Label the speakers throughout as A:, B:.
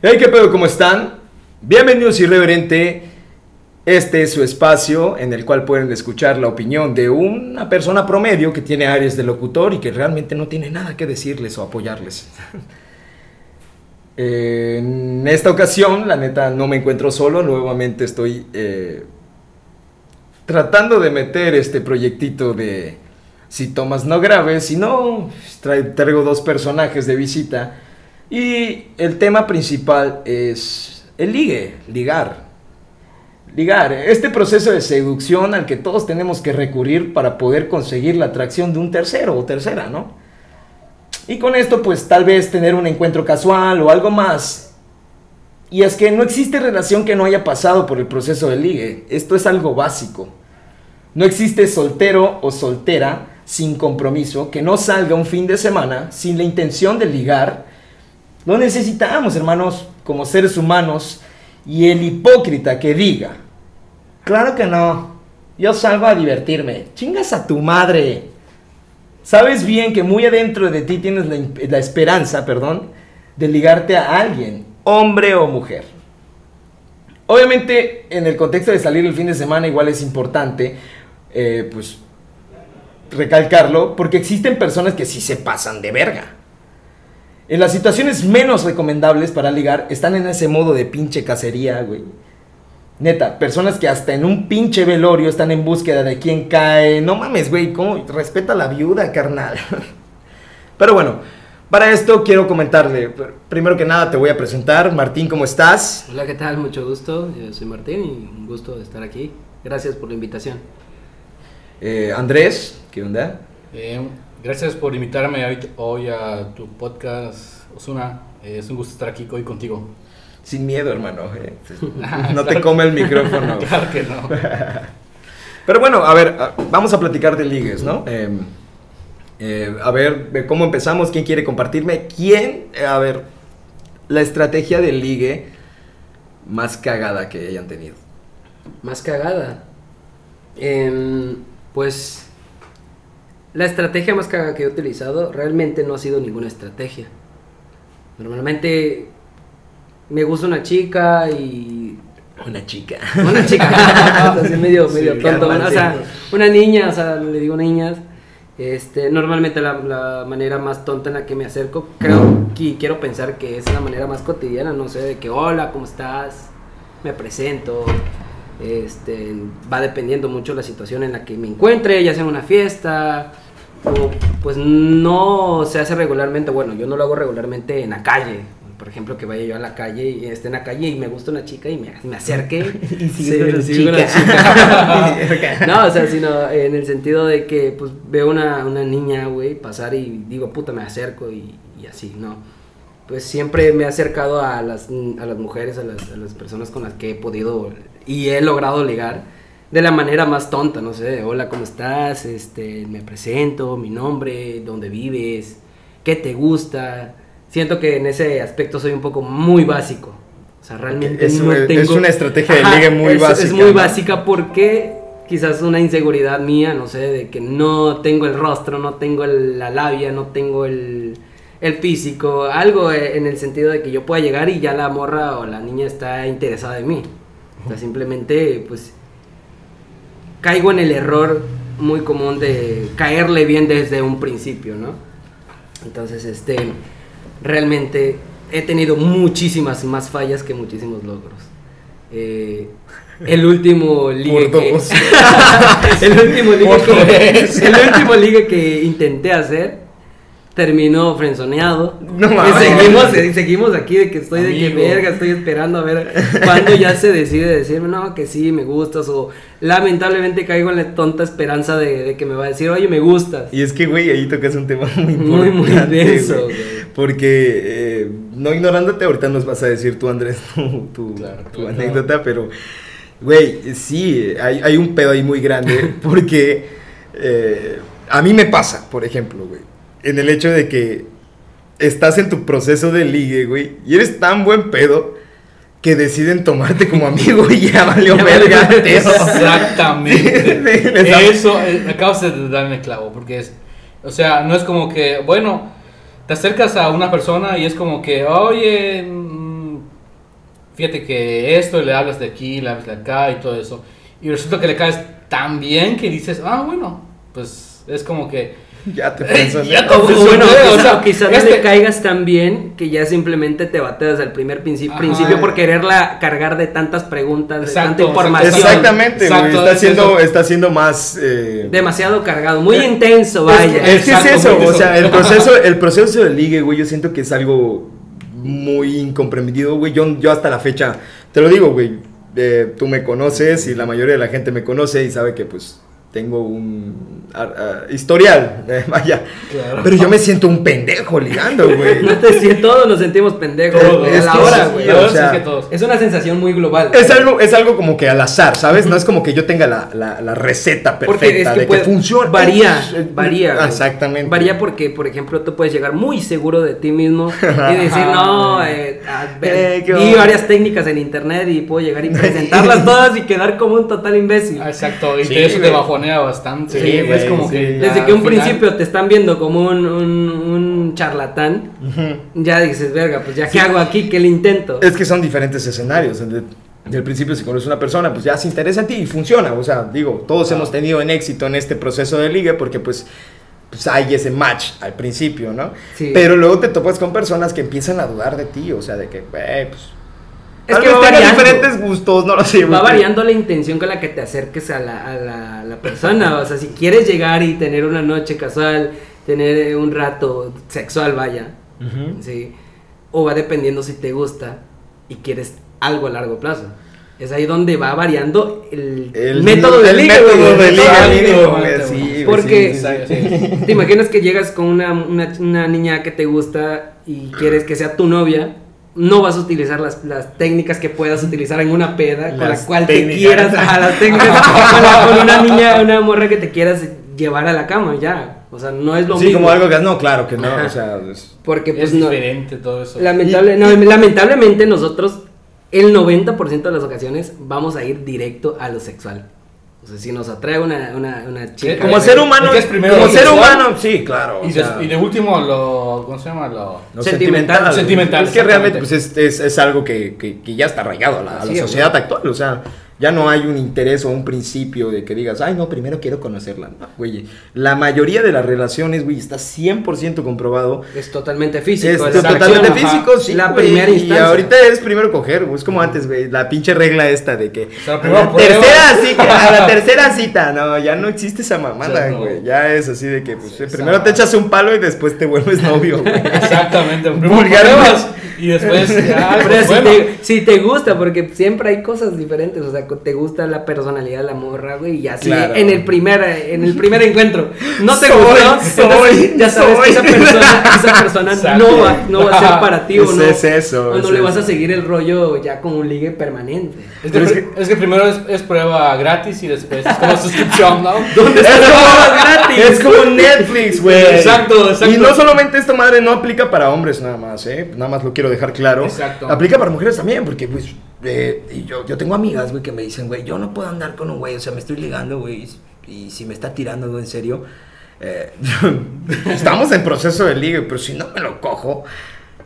A: Hey, ¿qué pedo? ¿Cómo están? Bienvenidos Irreverente. Este es su espacio en el cual pueden escuchar la opinión de una persona promedio que tiene áreas de locutor y que realmente no tiene nada que decirles o apoyarles. en esta ocasión, la neta, no me encuentro solo. Nuevamente estoy eh, tratando de meter este proyectito de si tomas no graves, si no, traigo dos personajes de visita. Y el tema principal es el ligue, ligar. Ligar, este proceso de seducción al que todos tenemos que recurrir para poder conseguir la atracción de un tercero o tercera, ¿no? Y con esto pues tal vez tener un encuentro casual o algo más. Y es que no existe relación que no haya pasado por el proceso de ligue. Esto es algo básico. No existe soltero o soltera sin compromiso, que no salga un fin de semana sin la intención de ligar. Lo necesitamos, hermanos, como seres humanos. Y el hipócrita que diga, claro que no, yo salgo a divertirme, chingas a tu madre. Sabes bien que muy adentro de ti tienes la, la esperanza, perdón, de ligarte a alguien, hombre o mujer. Obviamente, en el contexto de salir el fin de semana, igual es importante, eh, pues recalcarlo, porque existen personas que sí se pasan de verga. En las situaciones menos recomendables para ligar están en ese modo de pinche cacería, güey. Neta, personas que hasta en un pinche velorio están en búsqueda de quién cae. No mames, güey, ¿cómo? Respeta a la viuda, carnal. Pero bueno, para esto quiero comentarle. Primero que nada te voy a presentar. Martín, ¿cómo estás?
B: Hola, ¿qué tal? Mucho gusto. Yo soy Martín y un gusto de estar aquí. Gracias por la invitación.
A: Eh, Andrés, ¿qué onda?
C: Gracias por invitarme hoy, a tu podcast, Osuna. Eh, es un gusto estar aquí hoy contigo.
A: Sin miedo, hermano. Eh. No te come el micrófono.
C: claro que no.
A: Pero bueno, a ver, vamos a platicar de ligues, ¿no? Em, a ver, ¿cómo empezamos? ¿Quién quiere compartirme? ¿Quién? A ver, la estrategia de ligue más cagada que hayan tenido.
B: Más cagada. Eh, pues la estrategia más que he utilizado realmente no ha sido ninguna estrategia. Normalmente me gusta una chica y...
A: Una chica.
B: Una chica. medio, medio tonto. o sea, una niña, o sea, le digo niñas. Este, normalmente la, la, manera más tonta en la que me acerco, creo que quiero pensar que es la manera más cotidiana, no sé, de que hola, ¿cómo estás? Me presento, este, va dependiendo mucho la situación en la que me encuentre, ya sea en una fiesta, o pues no se hace regularmente, bueno, yo no lo hago regularmente en la calle. Por ejemplo, que vaya yo a la calle y esté en la calle y me gusta una chica y me, me acerque. y sigue una chica. no, o sea, sino en el sentido de que pues veo una, una niña, güey, pasar y digo, puta, me acerco y, y así, ¿no? pues siempre me he acercado a las, a las mujeres, a las, a las, personas con las que he podido y he logrado ligar de la manera más tonta, no sé, hola, ¿cómo estás? Este, me presento, mi nombre, dónde vives, qué te gusta. Siento que en ese aspecto soy un poco muy básico. O sea, realmente
A: es, no tengo... es una estrategia de ligue muy básica.
B: Es muy básica porque quizás una inseguridad mía, no sé, de que no tengo el rostro, no tengo la labia, no tengo el el físico, algo eh, en el sentido de que yo pueda llegar y ya la morra o la niña está interesada en mí. O sea, simplemente, pues, caigo en el error muy común de caerle bien desde un principio, ¿no? Entonces, este, realmente he tenido muchísimas más fallas que muchísimos logros. Eh, el último ligue que, el último ligue que, el último ligue que intenté hacer terminó frenzoneado. No mames. Y seguimos, seguimos aquí de que estoy de que verga, estoy esperando a ver cuándo ya se decide decirme, no, que sí, me gustas. O lamentablemente caigo en la tonta esperanza de, que me va a decir, oye, me gustas.
A: Y es que, güey, ahí tocas un tema muy Muy, muy denso, Porque, eh, no ignorándote, ahorita nos vas a decir tú, Andrés, tu, tu, anécdota, pero, güey, sí, hay, hay, un pedo ahí muy grande. Porque eh, a mí me pasa, por ejemplo, güey en el hecho de que estás en tu proceso de ligue, güey, y eres tan buen pedo que deciden tomarte como amigo y ya valió verga.
C: Exactamente. Eso, eh, acabas de darme clavo, porque es, o sea, no es como que, bueno, te acercas a una persona y es como que, oye, mm, fíjate que esto, y le hablas de aquí, le hablas de acá y todo eso. Y resulta que le caes tan bien que dices, ah, bueno, pues es como que
A: ya te piensas.
B: ya te o, bueno, o sea, quizás este... no le caigas tan bien que ya simplemente te bateas desde el primer principio, principio por quererla cargar de tantas preguntas, de tanta información.
A: Exactamente, Exacto, está, siendo, está siendo más... Eh...
B: Demasiado cargado, muy intenso, vaya.
A: Es, que es eso, o sea, el proceso, el proceso de ligue, güey, yo siento que es algo muy incomprendido, güey. Yo, yo hasta la fecha, te lo digo, güey, eh, tú me conoces y la mayoría de la gente me conoce y sabe que pues tengo un historial, eh, vaya. Pero yo me siento un pendejo ligando, güey.
B: no te siento, todos nos sentimos pendejos. es, güey. es una sensación muy global.
A: Es algo, es algo como que al azar, ¿sabes? No es como que yo tenga la, la, receta perfecta de que funciona.
B: Varía, varía.
A: Exactamente.
B: Varía porque, por ejemplo, tú puedes llegar muy seguro de ti mismo y decir, no, eh, eh, vi varias técnicas en internet y puedo llegar y presentarlas todas y quedar como un total imbécil.
C: Exacto, y eso te bajonea bastante.
B: Sí, es como que desde que un principio te están viendo como un, un, charlatán, ya dices, verga, pues ya qué hago aquí, qué le intento.
A: Es que son diferentes escenarios. Desde, el principio, si conoces una persona, pues ya se interesa en ti y funciona. O sea, digo, todos hemos tenido en éxito en este proceso de ligue porque pues pues hay ese match al principio, ¿no? Pero luego te topas con personas que empiezan a dudar de ti, o sea, de que, pues
B: es que va diferentes gustos, no lo sé. Va variando la intención con la que te acerques a la, a la, persona. O sea, si quieres llegar y tener una noche casual, tener un rato sexual, vaya. ¿sí? O va dependiendo si te gusta y quieres algo a largo plazo. Es ahí donde va variando el, método de liga. Porque te imaginas que llegas con una, una, una niña que te gusta y quieres que sea tu novia no vas a utilizar las, las, técnicas que puedas utilizar en una peda con la cual te quieras, a las técnicas con, una niña, una morra que te quieras llevar a la cama, ya. O sea, no es lo mismo.
A: Sí, como algo que no, claro que no, o sea,
B: porque pues
C: es diferente todo eso.
B: Lamentable, lamentablemente nosotros el 90% de las ocasiones vamos a ir directo a lo sexual si nos atrae una, una, una chica.
A: Como ser humano. Es primero como ser humano, sí, claro.
C: Y, de, último, lo. ¿Cómo se llama? Lo,
B: sentimental.
C: Sentimental.
A: Es que realmente pues, es, es, es algo que, que, que, ya está arraigado a la, a la sociedad actual. O sea, ya no hay un interés o un principio de que digas, ay, no, primero quiero conocerla. No, güey. La mayoría de las relaciones, güey, está 100% comprobado.
B: Es totalmente físico.
A: Es totalmente físico, sí.
B: La primera instancia.
A: Y ahorita es primero coger, güey. Es como antes, güey. La pinche regla esta de que. la tercera cita, a la tercera cita. No, ya no existe esa mamada, güey. Ya es así de que, pues, primero te echas un palo y después te vuelves novio, güey.
C: Exactamente. Primero y después.
B: Ya, pues, si, te, si te gusta, porque siempre hay cosas diferentes. O sea, te gusta la personalidad de la morra, güey, y así en el primer en el primer encuentro no te gustó, ya sabes que esa persona, esa persona no va, no va a ser para ti o no.
A: Es eso,
B: o no le vas a seguir el rollo ya con un ligue permanente.
C: Es, que, es que, primero es, prueba gratis y después es como suscripción, ¿no?
A: ¿Dónde está es gratis? Es como Netflix, güey.
C: Exacto, exacto.
A: Y no solamente esta madre no aplica para hombres nada más, ¿eh? Nada más lo quiero dejar claro. Exacto. Aplica para mujeres también, porque pues eh, y yo, yo tengo amigas, güey, que me dicen, güey, yo no puedo andar con un güey, o sea, me estoy ligando, güey, y si me está tirando, güey, en serio, eh, estamos en proceso de ligue, pero si no me lo cojo,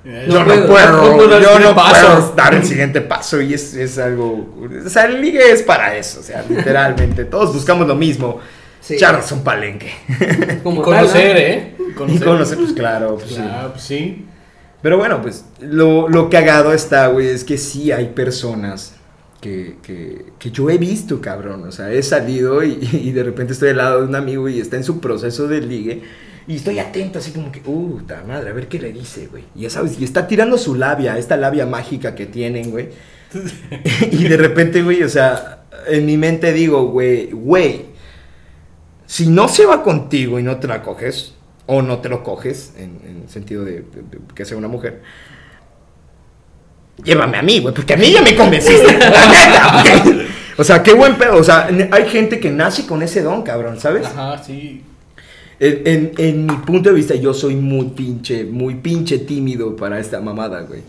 A: yo no, puedo, yo no puedo dar el siguiente paso y es, es, algo, o sea, el ligue es para eso, o sea, literalmente, todos buscamos lo mismo. Sí. Charlas un palenque.
C: Como conocer, ¿eh?
A: Conocer. Y conocer, pues claro. Pues,
C: claro, sí. Pues, sí.
A: Pero bueno, pues lo, lo cagado está, güey, es que sí hay personas que, que, que, yo he visto, cabrón. O sea, he salido y, y, de repente estoy al lado de un amigo y está en su proceso de ligue. Y estoy atento, así como que, uh, madre, a ver qué le dice, güey. Y ya sabes, y está tirando su labia, esta labia mágica que tienen, güey. y de repente, güey, o sea, en mi mente digo, güey, güey, si no se va contigo y no te la coges, o no te lo coges, en, el sentido de, que sea una mujer, llévame a mí, güey, porque a mí ya me convenciste. o sea, qué buen pedo. O sea, hay gente que nace con ese don, cabrón, ¿sabes?
C: Ajá, sí.
A: En, en, mi punto de vista, yo soy muy pinche, muy pinche tímido para esta mamada, güey.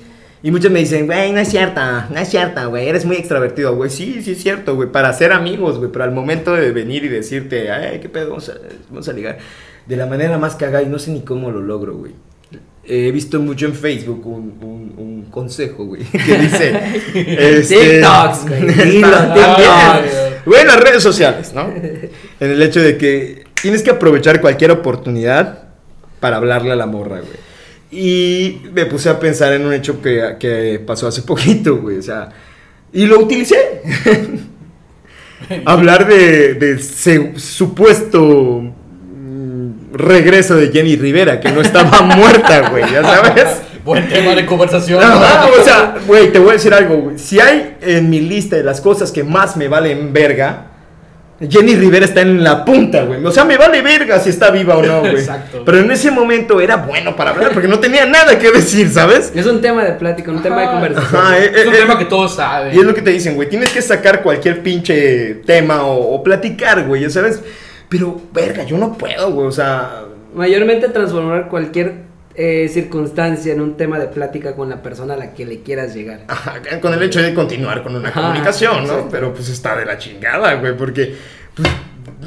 A: Y muchos me dicen, güey, no es cierta, no es cierta, güey, eres muy extrovertido, güey. Sí, sí es cierto, güey, para ser amigos, güey, pero al momento de venir y decirte, ay, qué pedo, vamos a, vamos a ligar de la manera más cagada y no sé ni cómo lo logro, güey. he visto mucho en Facebook un, un, un consejo, güey, que dice... este,
B: TikToks, güey.
A: Güey, las redes sociales, ¿no? En el hecho de que tienes que aprovechar cualquier oportunidad para hablarle a la morra, güey. Y me puse a pensar en un hecho que, que pasó hace poquito, güey, o sea... Y lo utilicé. Hablar de, de supuesto regreso de Jenny Rivera, que no estaba muerta, güey, ya sabes.
C: Buen tema de conversación.
A: Ajá, o sea, güey, te voy a decir algo, güey. Si hay en mi lista de las cosas que más me valen verga, Jenny Rivera está en la punta, güey. O sea, me vale verga si está viva o no, güey.
C: Exacto.
A: Pero en ese momento era bueno para hablar porque no tenía nada que decir, ¿sabes?
B: Es un tema de plática, un tema de conversación.
A: Ajá, eh,
C: es un
A: eh,
C: tema que todos saben.
A: Y es lo que te dicen, güey. Tienes que sacar cualquier pinche tema o, o platicar, güey, ya sabes. Pero, verga, yo no puedo, güey. O sea,
B: Mayormente transformar cualquier eh, circunstancia en un tema de plática con la persona a la que le quieras llegar.
A: Ajá, con el hecho de continuar con una
B: Ajá,
A: comunicación, ¿no? Pero pues está de la chingada, güey, porque pues,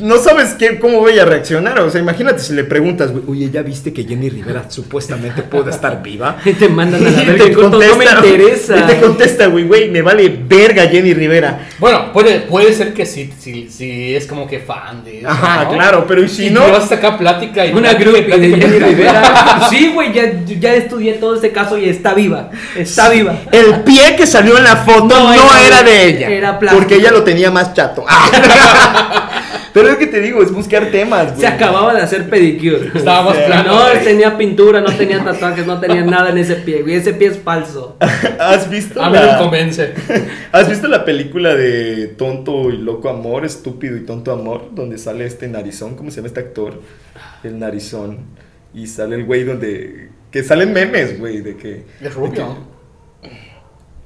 A: no sabes qué, cómo voy a reaccionar. O sea, imagínate si le preguntas, güey, oye, ¿ya viste que Jenny Rivera supuestamente puede estar viva?
B: Y te mandan a la
A: Y
B: verga
A: te
B: y corto, no me
A: contesta,
B: interesa.
A: Y te contesta, güey, güey, me vale verga Jenny Rivera.
C: Bueno, puede, puede ser que sí, sí, sí es como que fan de eso,
A: Ajá,
C: ¿no?
A: claro, pero ¿y si
C: y
A: no?
C: vas a sacar plática y
B: Una groupie de Jenny. Rivera. Sí, güey, ya, ya estudié todo ese caso y está viva. Está viva.
A: El pie que salió en la foto no,
B: No era
A: era,
B: de-
A: ella.
B: era plástico.
A: porque ella lo tenía más chato. Pero es que te digo, es buscar temas, güey.
B: Se acababa de hacer pedicure.
C: Estaba más
A: Sí.
C: plano.
B: No, tenía pintura, no tenía tatuajes, no tenía nada en ese pie, güey. Ese pie es falso.
A: ¿Has visto?
C: A mí me convence.
A: ¿Has visto la película de Tonto y Loco Amor, Estúpido y Tonto Amor? Donde sale este narizón, ¿cómo se llama este actor? El narizón. Y sale el güey donde... Que salen memes, güey, de que...
C: Es rubio.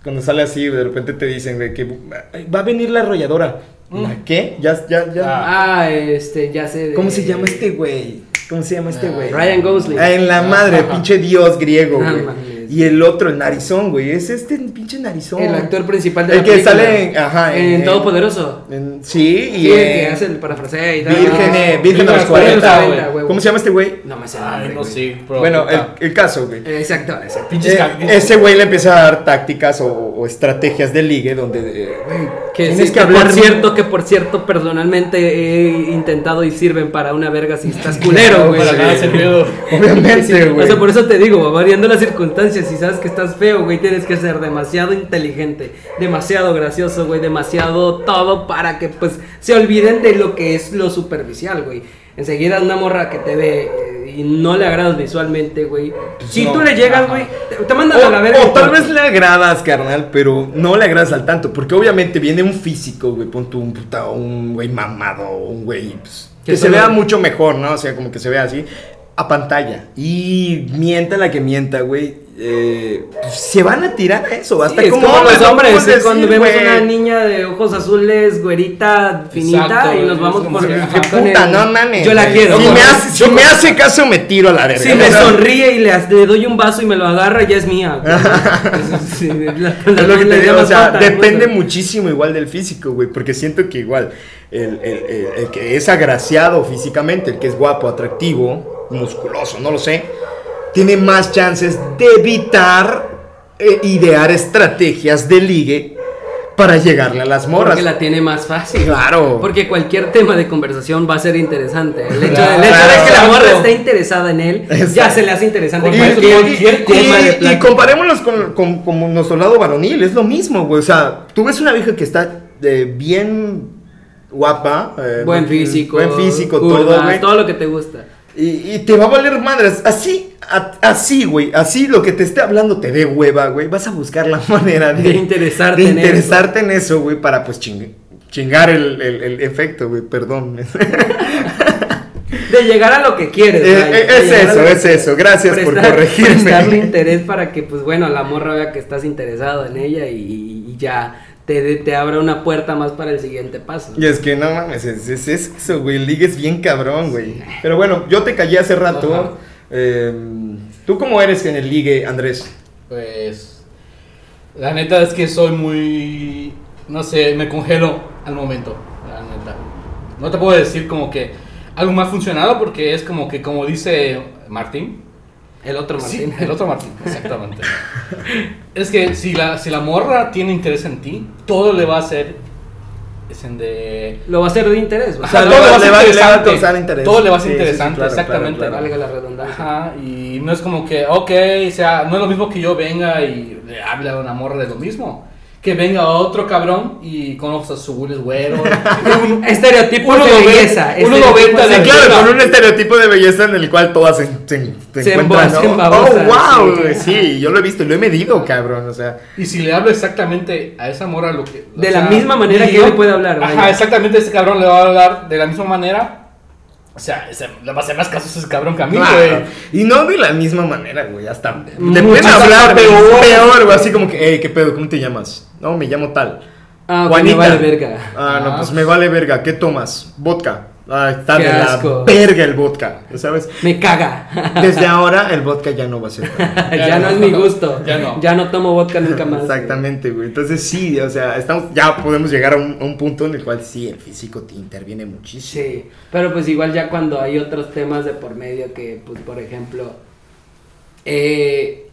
A: Cuando sale así, de repente te dicen de que "Ay, va a venir la arrolladora.
C: Mm.
A: ¿La qué? Ya, ya, ya.
C: Ah.
B: Ah, este, ya sé. de-
A: ¿Cómo se llama este güey? ¿Cómo se llama este
C: Ah,
A: güey?
B: Ryan Gosling.
A: Ah, en la madre, pinche dios griego, güey. y el otro, el narizón, güey. Es este pinche narizón.
B: El actor principal de
A: El
B: la
A: que
B: película.
A: sale en- ajá,
B: en,
A: en-
B: Todopoderoso.
A: En- sí, y
B: Sí, el que hace el parafraseo y tal.
A: Virgen,
B: Ah,
A: Virgen a los 40,
C: güey.
B: güey.
A: ¿Cómo se llama este güey?
B: No me sé nombre,
C: no pero.
A: Bueno, el, caso, güey.
B: Exacto, exacto.
A: Eh, ese güey le empieza a dar tácticas o, o estrategias de ligue donde, eh, güey,
B: Que,
A: tienes
B: sí,
A: que hablar
B: por cierto, que por cierto, personalmente he intentado y sirven para una verga si estás culero, güey.
C: Para nada.
A: Obviamente,
B: Sí,
A: güey.
B: O sea, por eso te digo, va variando las circunstancias. Si sabes que estás feo, güey, tienes que ser demasiado inteligente, demasiado gracioso, güey, demasiado todo para que pues se olviden de lo que es lo superficial, güey. Enseguida una morra que te ve eh, y no le agradas visualmente, güey. Si
A: no.
B: tú le llegas, güey, te, te mandan
A: O,
B: a la verga.
A: o tal vez le agradas, carnal, pero no le agradas al tanto. Porque obviamente viene un físico, güey. Pon tú un puta, un güey mamado, un güey. pues,
B: Que
A: se vea mucho mejor, ¿no? O sea, como que se vea así. A pantalla. Y mienta la que mienta, güey. Eh, pues, se van a tirar a eso. Hasta
B: Sí, es
A: como
B: como los
A: no
B: hombres, cuando vemos una niña de ojos azules, güerita, finita,
C: Exacto,
B: y nos vamos
C: como
B: por
C: que,
B: el-
A: Puta, no mames.
B: Yo la quiero.
A: Si, me hace, si me hace caso, me tiro a la verga.
B: Si me sonríe y le, doy un vaso y me lo agarra, ya es mía. güey. Es- sí, la-
A: Es lo que te digo, o sea, depende
B: bueno.
A: muchísimo igual del físico, güey, porque siento que igual el, el- el- el que es agraciado físicamente, el que es guapo, atractivo, musculoso, no lo sé, tiene más chances de evitar eh, idear estrategias de ligue para llegarle a las morras.
B: Porque la tiene más fácil.
A: Claro.
B: Porque cualquier tema de conversación va a ser interesante. El hecho,
C: Claro.
B: el hecho de que la morra
C: Exacto.
B: esté interesada en él, ya se le hace interesante
A: Y, y-
B: cualquier
A: y-
B: tema de
A: y- y
B: plática.
A: comparémoslos con, con- con nuestro lado varonil, es lo mismo, güey. O sea, tú ves una vieja que está eh, bien guapa, eh,
B: Buen físico.
A: buen físico,
B: curvas,
A: todo, güey.
B: todo lo que te gusta.
A: Y, y te va a valer madres. Así, a- así, güey. Así lo que te esté hablando te dé hueva, güey. Vas a buscar la manera de,
B: De interesarte
A: de
B: en
A: interesarte en eso, güey, para pues ching- chingar el, el- el efecto, güey. Perdón.
B: De llegar a lo que quieres.
A: Eh,
B: vaya,
A: eh, es eso, es eso. Gracias por corregirme.
B: prestarle interés para que, pues bueno, la morra vea que estás interesado en ella y, y ya te, te abra una puerta más para el siguiente paso.
A: Y es que no mames, es, es- es eso, güey. Ligue es bien cabrón, güey. Pero bueno, yo te callé hace rato. Eh, ¿Tú cómo eres en el ligue, Andrés?
C: Pues. La neta es que soy muy. No sé, me congelo al momento. La neta. No te puedo decir como que algo más funcionado porque es como que, como dice Martín,
B: El otro Martín.
C: Sí, el otro Martín, exactamente. es que si la, si la morra tiene interés en ti, todo le va a hacer es en de...
B: Lo va a hacer de interés. O
C: Ajá,
B: sea,
C: todo le va a ser
A: le va- le va a
C: interesante.
A: causar interés.
C: Todo le va a ser
A: Sí, sí, sí,
C: interesante,
A: claro,
C: exactamente.
A: claro, claro.
B: valga la redundancia.
C: Ajá, y no es como que, ok, o sea, no es lo mismo que yo venga y le hable a una morra de lo mismo. Que venga otro cabrón y con ojos azules, güero. un-
B: Estereotipos
C: Uno
B: de belleza.
C: uno noventa de
A: claro, con un estereotipo de belleza en el cual todas se, se- se
B: Se
A: encuentran, Oh, wow,
B: sí.
A: yo lo he visto, lo he medido, cabrón, o sea.
C: Y si le hablo exactamente a esa morra lo que...
B: De la misma manera que
C: yo-
B: él puede hablar,
C: Ajá,
B: vaya.
C: exactamente, ese cabrón le va a hablar de la misma manera. O sea, ese- le va a hacer más caso a ese cabrón que a mí, güey.
A: Claro. Y no de la misma manera, güey, hasta te pueden hablar
C: peor.
A: peor, güey, así como que, hey, ¿qué pedo? ¿Cómo te llamas? No, me llamo tal.
B: Ah,
A: Juanita.
B: me vale verga.
A: Ah, no,
C: Ah.
A: pues me vale verga, ¿qué tomas? Vodka. Ah, está
B: Qué
A: de
B: asco.
A: la verga el vodka, ¿sabes?
B: Me caga.
A: Desde ahora el vodka ya no va a ser.
B: ya,
C: Ya
B: no
C: no.
B: es mi gusto.
C: Ya no.
B: Ya no tomo vodka nunca más.
A: Exactamente, güey. Entonces sí, o sea, estamos, ya podemos llegar a un, a un punto en el cual sí, el físico te interviene muchísimo.
B: Sí, pero pues igual ya cuando hay otros temas de por medio que, pues por ejemplo, eh,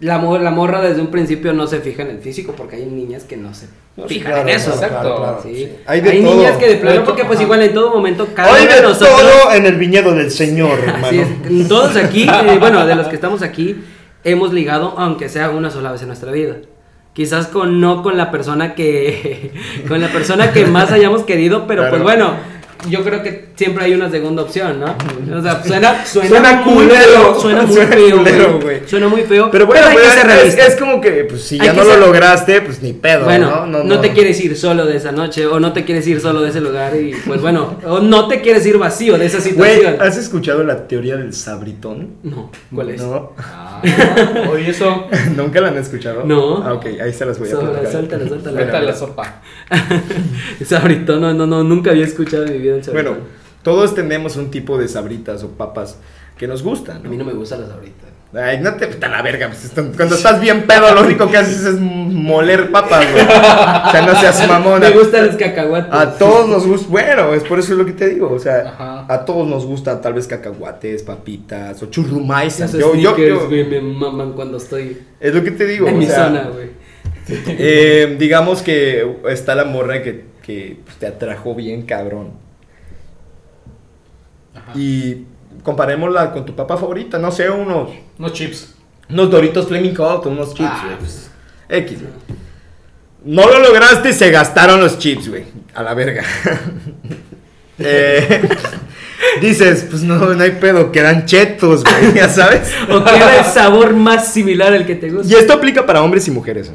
B: la, la morra desde un principio no se fija en el físico porque hay niñas que no se
A: No,
B: fijan
A: claro,
B: en eso.
C: claro,
B: Exacto,
A: claro,
B: sí.
A: sí.
B: Hay,
A: Hay de todo.
B: niñas que de plano
C: Hay de
B: porque pues igual en todo momento cada
A: Hay
B: uno
A: de
B: de nosotros...
A: todo en el viñedo del Señor, hermano.
B: Es, todos aquí, eh, bueno, de los que estamos aquí, hemos ligado, aunque sea una sola vez en nuestra vida. Quizás con no con la persona que con la persona que más hayamos querido, pero
A: Claro.
B: pues bueno, yo creo que siempre hay una segunda opción, ¿no? O sea, suena suena,
A: Suena
B: muy
A: culero,
B: feo, suena muy
A: suena
B: feo,
A: culero,
B: güey. Suena muy feo,
A: Pero bueno,
B: hay
A: pero
B: que ser
A: es, como que, pues si
B: Hay
A: ya no lo lograste, pues ni pedo,
B: Bueno,
A: ¿no?
B: no, te quieres ir solo de esa noche o no te quieres ir solo de ese lugar y pues bueno, o no te quieres ir vacío de esa
A: Güey,
B: situación.
A: ¿has escuchado la teoría del sabritón?
B: No, ¿cuál es?
A: No.
C: Ah, oye, eso.
A: ¿Nunca la han escuchado?
B: No.
A: Ah, ok, ahí se las voy a platicar.
B: suéltala, suéltala.
A: Bueno,
C: Vete a la sopa.
B: Sabrito, no, no, no, nunca había escuchado en mi vida el.
A: Bueno, todos tenemos un tipo de sabritas o papas que nos gustan.
B: a mí no me gustan las sabritas.
A: Ay, no te está la verga. pues, cuando estás bien pedo, lo único que haces es moler papas, güey. O sea, no seas mamona.
B: Me gustan los cacahuates.
A: A todos nos gusta, bueno, es por eso es lo que te digo, o sea,
C: Ajá.
A: a todos nos gusta tal vez cacahuates, papitas o churrumais. Yo, yo,
B: sneakers,
A: yo-
B: güey, me maman cuando estoy
A: es lo que te digo,
B: en
A: o
B: mi
A: sea,
B: zona, güey.
A: eh, digamos que está la morra que, que pues, te atrajo bien cabrón. Y comparémosla con tu papa favorita, no sé, unos,
C: No chips.
A: unos Doritos Flaming Hot, unos chips,
C: Ah, pues.
A: X, güey. No lo lograste, se gastaron los chips, güey. A la verga. Eh, dices, pues no, no hay pedo, quedan chetos, güey, ya sabes.
B: O que era el sabor más similar al que te gusta.
A: Y esto aplica para hombres y mujeres. ¿eh?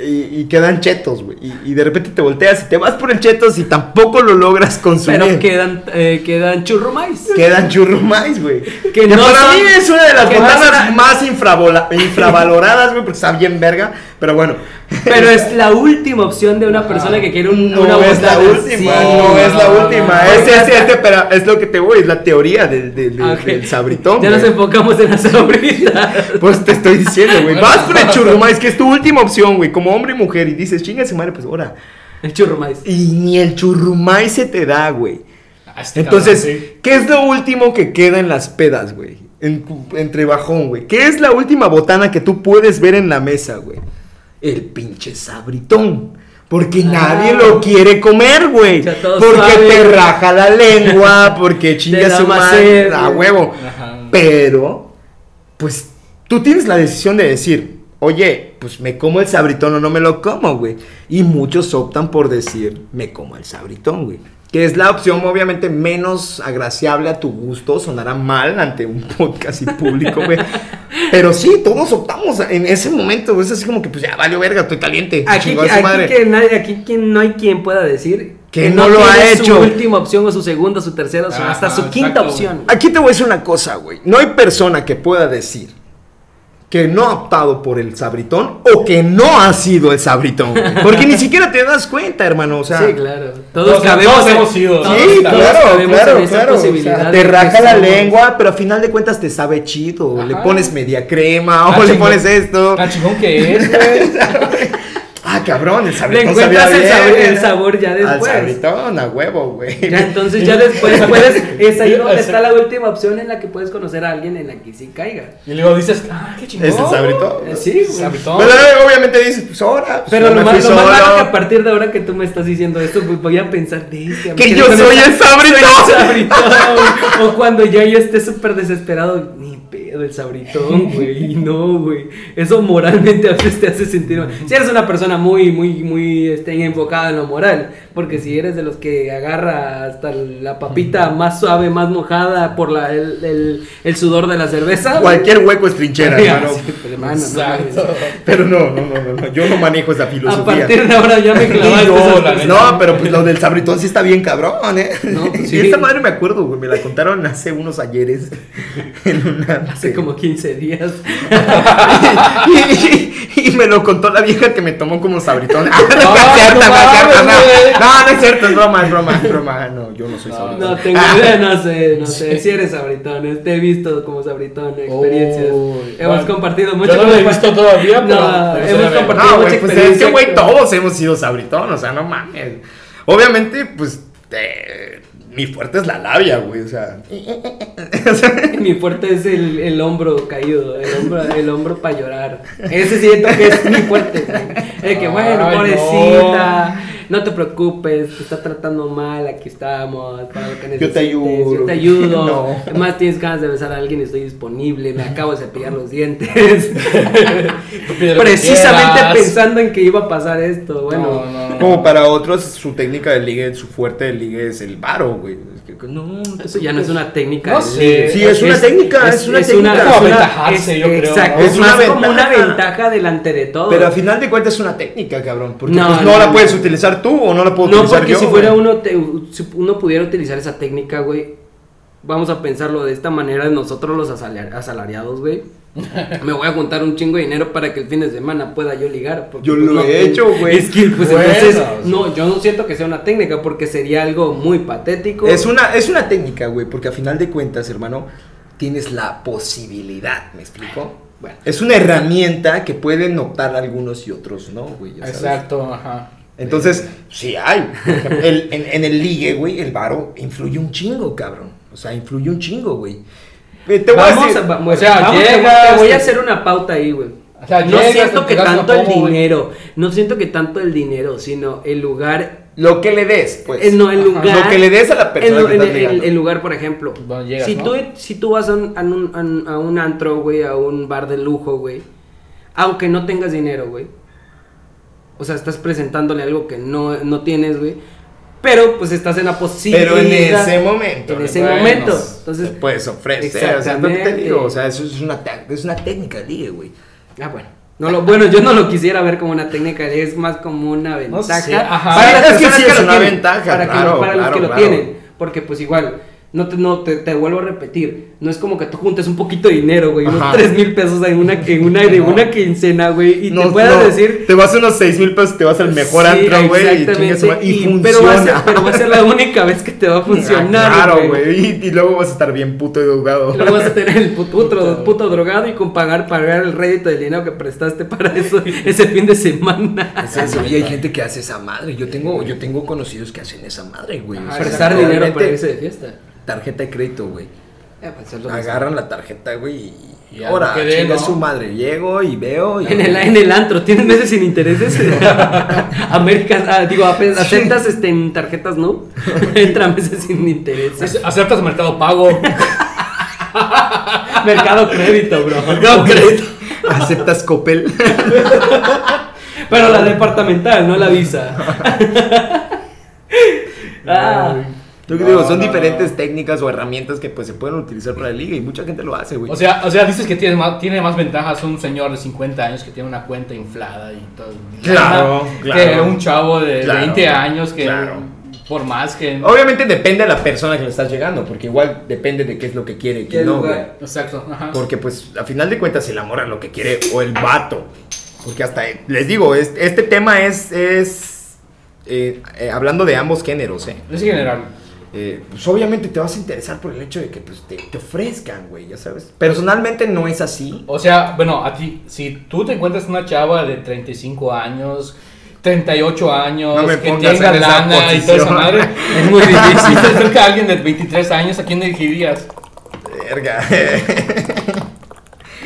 A: Y, y quedan chetos, güey. Y, y de repente te volteas y te vas por el chetos y tampoco lo logras consumir.
B: Pero quedan, eh, quedan churrumais.
A: Quedan churrumais, güey.
B: Que no
A: para
B: son-
A: mí es una de las
B: no
A: botanas más infravola- infravaloradas, güey, porque está bien verga. Pero bueno.
B: Pero es la última opción de una persona que quiere un,
A: No
B: una
A: es la
B: botana.
A: última,
B: Sí.
A: no, es la última.
C: no.
A: es, es, es, pero es lo que te voy, es la teoría del, sabritón.
B: Ya nos enfocamos en las sabritas.
A: Pues te estoy diciendo, güey.
C: Bueno.
A: Vas por el churrumais, que es tu última opción, güey. Como hombre y mujer. Y dices, chinga su madre, pues ahora.
B: El churrumais.
A: Y ni el churrumais se te da, güey.
C: Ah, este
A: Entonces,
C: cabrón, sí.
A: ¿qué es lo último que queda en las pedas, güey? En- entre bajón, güey. ¿Qué es la última botana que tú puedes ver en la mesa, güey? El pinche sabritón. Porque
B: Ah.
A: nadie lo quiere comer, güey. Porque
B: suave.
A: te raja la lengua, porque chinga
B: da
A: su madre. A huevo.
C: Ajá.
A: Pero, pues, tú tienes la decisión de decir, oye, pues me como el sabritón o no me lo como, güey. Y muchos optan por decir, me como el sabritón, güey. Que es la opción, obviamente, menos agraciable a tu gusto. Sonará mal ante un podcast y público, güey. Pero sí, todos optamos en ese momento. Es así como que, pues ya valió verga, estoy caliente.
B: Aquí,
A: a
B: aquí
A: madre.
B: que nadie, aquí quien no hay quien pueda decir
A: Que no lo ha hecho.
B: Su última opción o su segunda, su tercera, su- hasta su quinta
C: exacto.
B: opción.
A: Aquí te voy a decir una cosa, güey. No hay persona que pueda decir que no ha optado por el sabritón o que no ha sido el sabritón. güey. Porque ni siquiera te das cuenta, hermano. O sea,
B: sí, claro. Todos, cabemos
C: hemos sido,
A: Sí,
C: Todos
A: claro, claro, claro. o sea,
B: posibilidad
A: te raja la
B: somos-
A: lengua, pero a final de cuentas te sabe chido. Le pones media crema
C: Ah,
A: o le
C: chingón.
A: pones esto.
C: Tan chingón que es, güey.
A: Ah, cabrón, el
B: Le
A: sabritón
B: encuentras
A: sabía
B: el
A: bien.
B: sabor, el sabor ya
A: Al
B: después.
A: sabritón, a huevo, güey.
B: Ya, entonces ya después puedes, es ahí donde está la última opción en la que puedes conocer a alguien en la que sí caiga.
C: Y luego dices, ah, qué chingón.
A: ¿Es el sabritón?
B: Eh, Sí, güey.
C: Sabritón.
A: Bueno, eh, obviamente dices, pues ahora. pues,
B: Pero lo más, lo más raro que a partir de ahora que tú me estás diciendo esto, pues voy a pensar de este.
A: Que yo soy el sabritón.
B: soy el sabritón, güey. O cuando ya yo esté súper desesperado, ni pedo el sabritón, güey. No, güey. Eso moralmente a veces te hace sentir mal. Si eres una persona muy, muy, muy este, enfocada en lo moral. Porque si eres de los que agarra hasta la papita más suave, más mojada por la, el, el, el sudor de la cerveza.
A: Cualquier hueco es trinchera, hermano.
B: Sí, pero, hermano, no.
A: Pero no, no, no, no, no, yo no manejo esa
B: A
A: filosofía.
B: partir de ahora ya me clavaste.
C: la.
A: No, pero pues lo del sabritón sí está bien cabrón, ¿eh?
B: No, pues
A: Y esta madre me acuerdo, güey, me la contaron hace unos ayeres en una...
B: Hace como 15 días.
A: y, y- y me lo contó la vieja que me tomó como sabritón. Ah, no,
C: No, no
A: no no. Es cierto, es broma, es broma, es broma. No, yo no soy
C: No,
A: sabritón.
B: No tengo idea, no sé, no sé. Si eres sabritón, te he visto como sabritón, experiencias. Hemos
C: bueno,
B: compartido
C: yo
B: mucho.
C: no lo he visto todavía, pero
B: No, hemos compartido
A: No,
B: mucha
A: güey, pues es que,
B: experiencia.
A: güey, todos hemos sido sabritón, o sea, no mames. Obviamente, pues, eh, mi fuerte es la labia, güey, o sea. o sea,
B: Mi fuerte es el, el hombro caído, el hombro, el hombro para llorar. Ese siento que es mi fuerte. güey. El que, bueno,
C: Ay,
B: pobrecita, no. Te preocupes, te está tratando mal, aquí estamos, para lo que necesites.
A: Yo te ayudo.
B: Yo te ayudo.
A: No.
B: Además, tienes ganas de besar a alguien, estoy disponible, me acabo de cepillar los dientes. Precisamente pensando en que iba a pasar esto, bueno.
C: No, no, no.
A: como para otros, su técnica de ligue, su fuerte de ligue es el varo, güey. Es no,
B: Eso ya no es una técnica.
C: No sé.
A: Sí, es una técnica, es una técnica.
B: es
C: Como
B: una-
C: aventajarse,
B: es-
C: yo creo,
B: Exacto,
C: ¿no?
B: es,
A: Es una
B: más como una
A: ventaja.
B: delante de todo.
A: Pero a final de cuentas es una técnica, cabrón. Porque
B: No,
A: pues, no,
B: no,
A: la
B: no.
A: puedes utilizar tú o no la puedo
B: no,
A: utilizar
B: porque
A: yo.
B: si fuera
A: güey.
B: uno, te- si uno pudiera utilizar esa técnica, güey, vamos a pensarlo de esta manera, nosotros los asalar- asalariados, güey. Me voy a juntar un chingo de dinero para que el fin de semana pueda yo ligar. porque,
A: Yo
B: pues,
A: lo
B: no
A: he hecho, güey.
B: Es que, pues
C: Bueno,
B: entonces,
C: sí.
B: no, yo no siento que sea una técnica porque sería algo muy patético.
A: Es una, es una técnica, güey, porque a final de cuentas, hermano, tienes la posibilidad, ¿me explico?
B: Bueno.
A: Es una herramienta que pueden optar algunos y otros no, güey. sabes.
C: Exacto, ajá.
A: Entonces, sí hay. El- en, en el ligue, güey, el varo influye un chingo, cabrón. O sea, influye un chingo, güey. Eh, Te voy a
B: Vamos
A: decir.
B: a,
C: o sea,
B: vamos, te- voy a hacer una pauta ahí, güey.
C: O sea,
B: no
C: llegas,
B: siento que tanto el
C: güey.
B: dinero, no siento que tanto el dinero, sino el lugar,
A: Lo que le des, pues.
B: eh, no el
C: Ajá.
B: lugar,
A: Lo que le des a la persona
B: el,
A: que estás
B: el- el lugar, por ejemplo,
C: Bueno, llegas,
B: si
C: ¿no?
B: tú si tú vas a un, a un, a un- a un antro, güey, a un bar de lujo, güey, aunque no tengas dinero, güey, o sea, estás presentándole algo que no, no tienes, güey, pero pues estás en la posibilidad.
A: Pero en ese momento.
B: En ese
C: Bueno,
B: momento, entonces,
A: puedes ofrecer. O sea, no te
B: Exactamente.
A: digo, o sea, eso es una, es una técnica ligue, güey.
B: Ah, bueno. No lo, bueno, yo no lo quisiera ver como una técnica, es más como una ventaja.
C: sé, ajá.
B: Para las
A: es que
B: personas
A: sí
B: que
A: es
B: lo
A: una
B: tienen,
A: ventaja,
B: para, que-
A: claro,
B: para los
A: claro,
B: que lo tienen. Porque pues igual, no te, no te, te vuelvo a repetir, no es como que tú juntes un poquito de dinero, güey, unos
A: Ajá.
B: 3 mil pesos en una, en una, de una quincena, güey, y
A: No,
B: te puedas
A: no,
B: decir...
A: Te vas a unos 6 mil pesos, te vas al mejor
B: Sí,
A: antro, güey. y Y,
B: y-
A: funciona.
B: Pero va, a ser, pero va a ser la única vez que te va a funcionar,
A: Ah, Claro, güey. Y, y luego vas a estar bien puto.
B: Y Luego vas a tener el puto, puto, puto drogado y con pagar, pagar el rédito del dinero que prestaste para eso ese fin de semana.
A: Es eso, y hay gente que hace esa madre. Yo tengo, yo tengo conocidos que hacen esa madre, güey.
B: Prestar dinero para irse de fiesta.
A: Tarjeta de crédito, güey.
B: Eh, pues,
A: Agarran la tarjeta, güey, y
C: Y
A: ahora
C: algo que dé,
A: chinga
C: ¿no?
A: su madre. Llego y veo. Y...
B: En el, en el antro, ¿tienes meses sin intereses? Américas, ah, digo, ¿aceptas este, en tarjetas no? Entra meses sin intereses.
C: Ace- Aceptas Mercado Pago.
B: Mercado crédito, bro.
A: No, crédito. ¿Aceptas Coppel?
B: Pero la departamental, no la visa. ah,
A: Yo que
C: No,
A: digo, son
C: no,
A: diferentes
C: no.
A: técnicas o herramientas que pues se pueden utilizar para la liga y mucha gente lo hace, güey.
C: O sea, o sea, dices que tiene más, tiene más ventajas un señor de 50 años que tiene una cuenta inflada y todo.
A: Claro,
C: Que
A: claro.
C: un chavo de
A: Claro,
C: 20 años que
A: claro.
C: por más que...
A: Obviamente depende de la persona que le estás llegando, porque igual depende de qué es lo que quiere y qué
B: ¿Qué
A: no,
B: lugar?
A: güey.
C: Exacto, ajá.
A: Porque pues a final de cuentas el amor es lo que quiere o el vato. Porque hasta, les digo, es- este tema es, es eh, eh, hablando de ambos géneros, ¿eh?
C: Es general.
A: Eh, pues obviamente te vas a interesar por el hecho de que pues, te, te ofrezcan, güey, ya sabes. Personalmente no es así.
C: O sea, bueno, a ti, si tú te encuentras una chava de 35 años 38 años,
A: No
C: que tenga lana y toda esa madre. Es muy difícil. Si te acerca alguien de 23 años, ¿a quién elegirías?
A: Verga.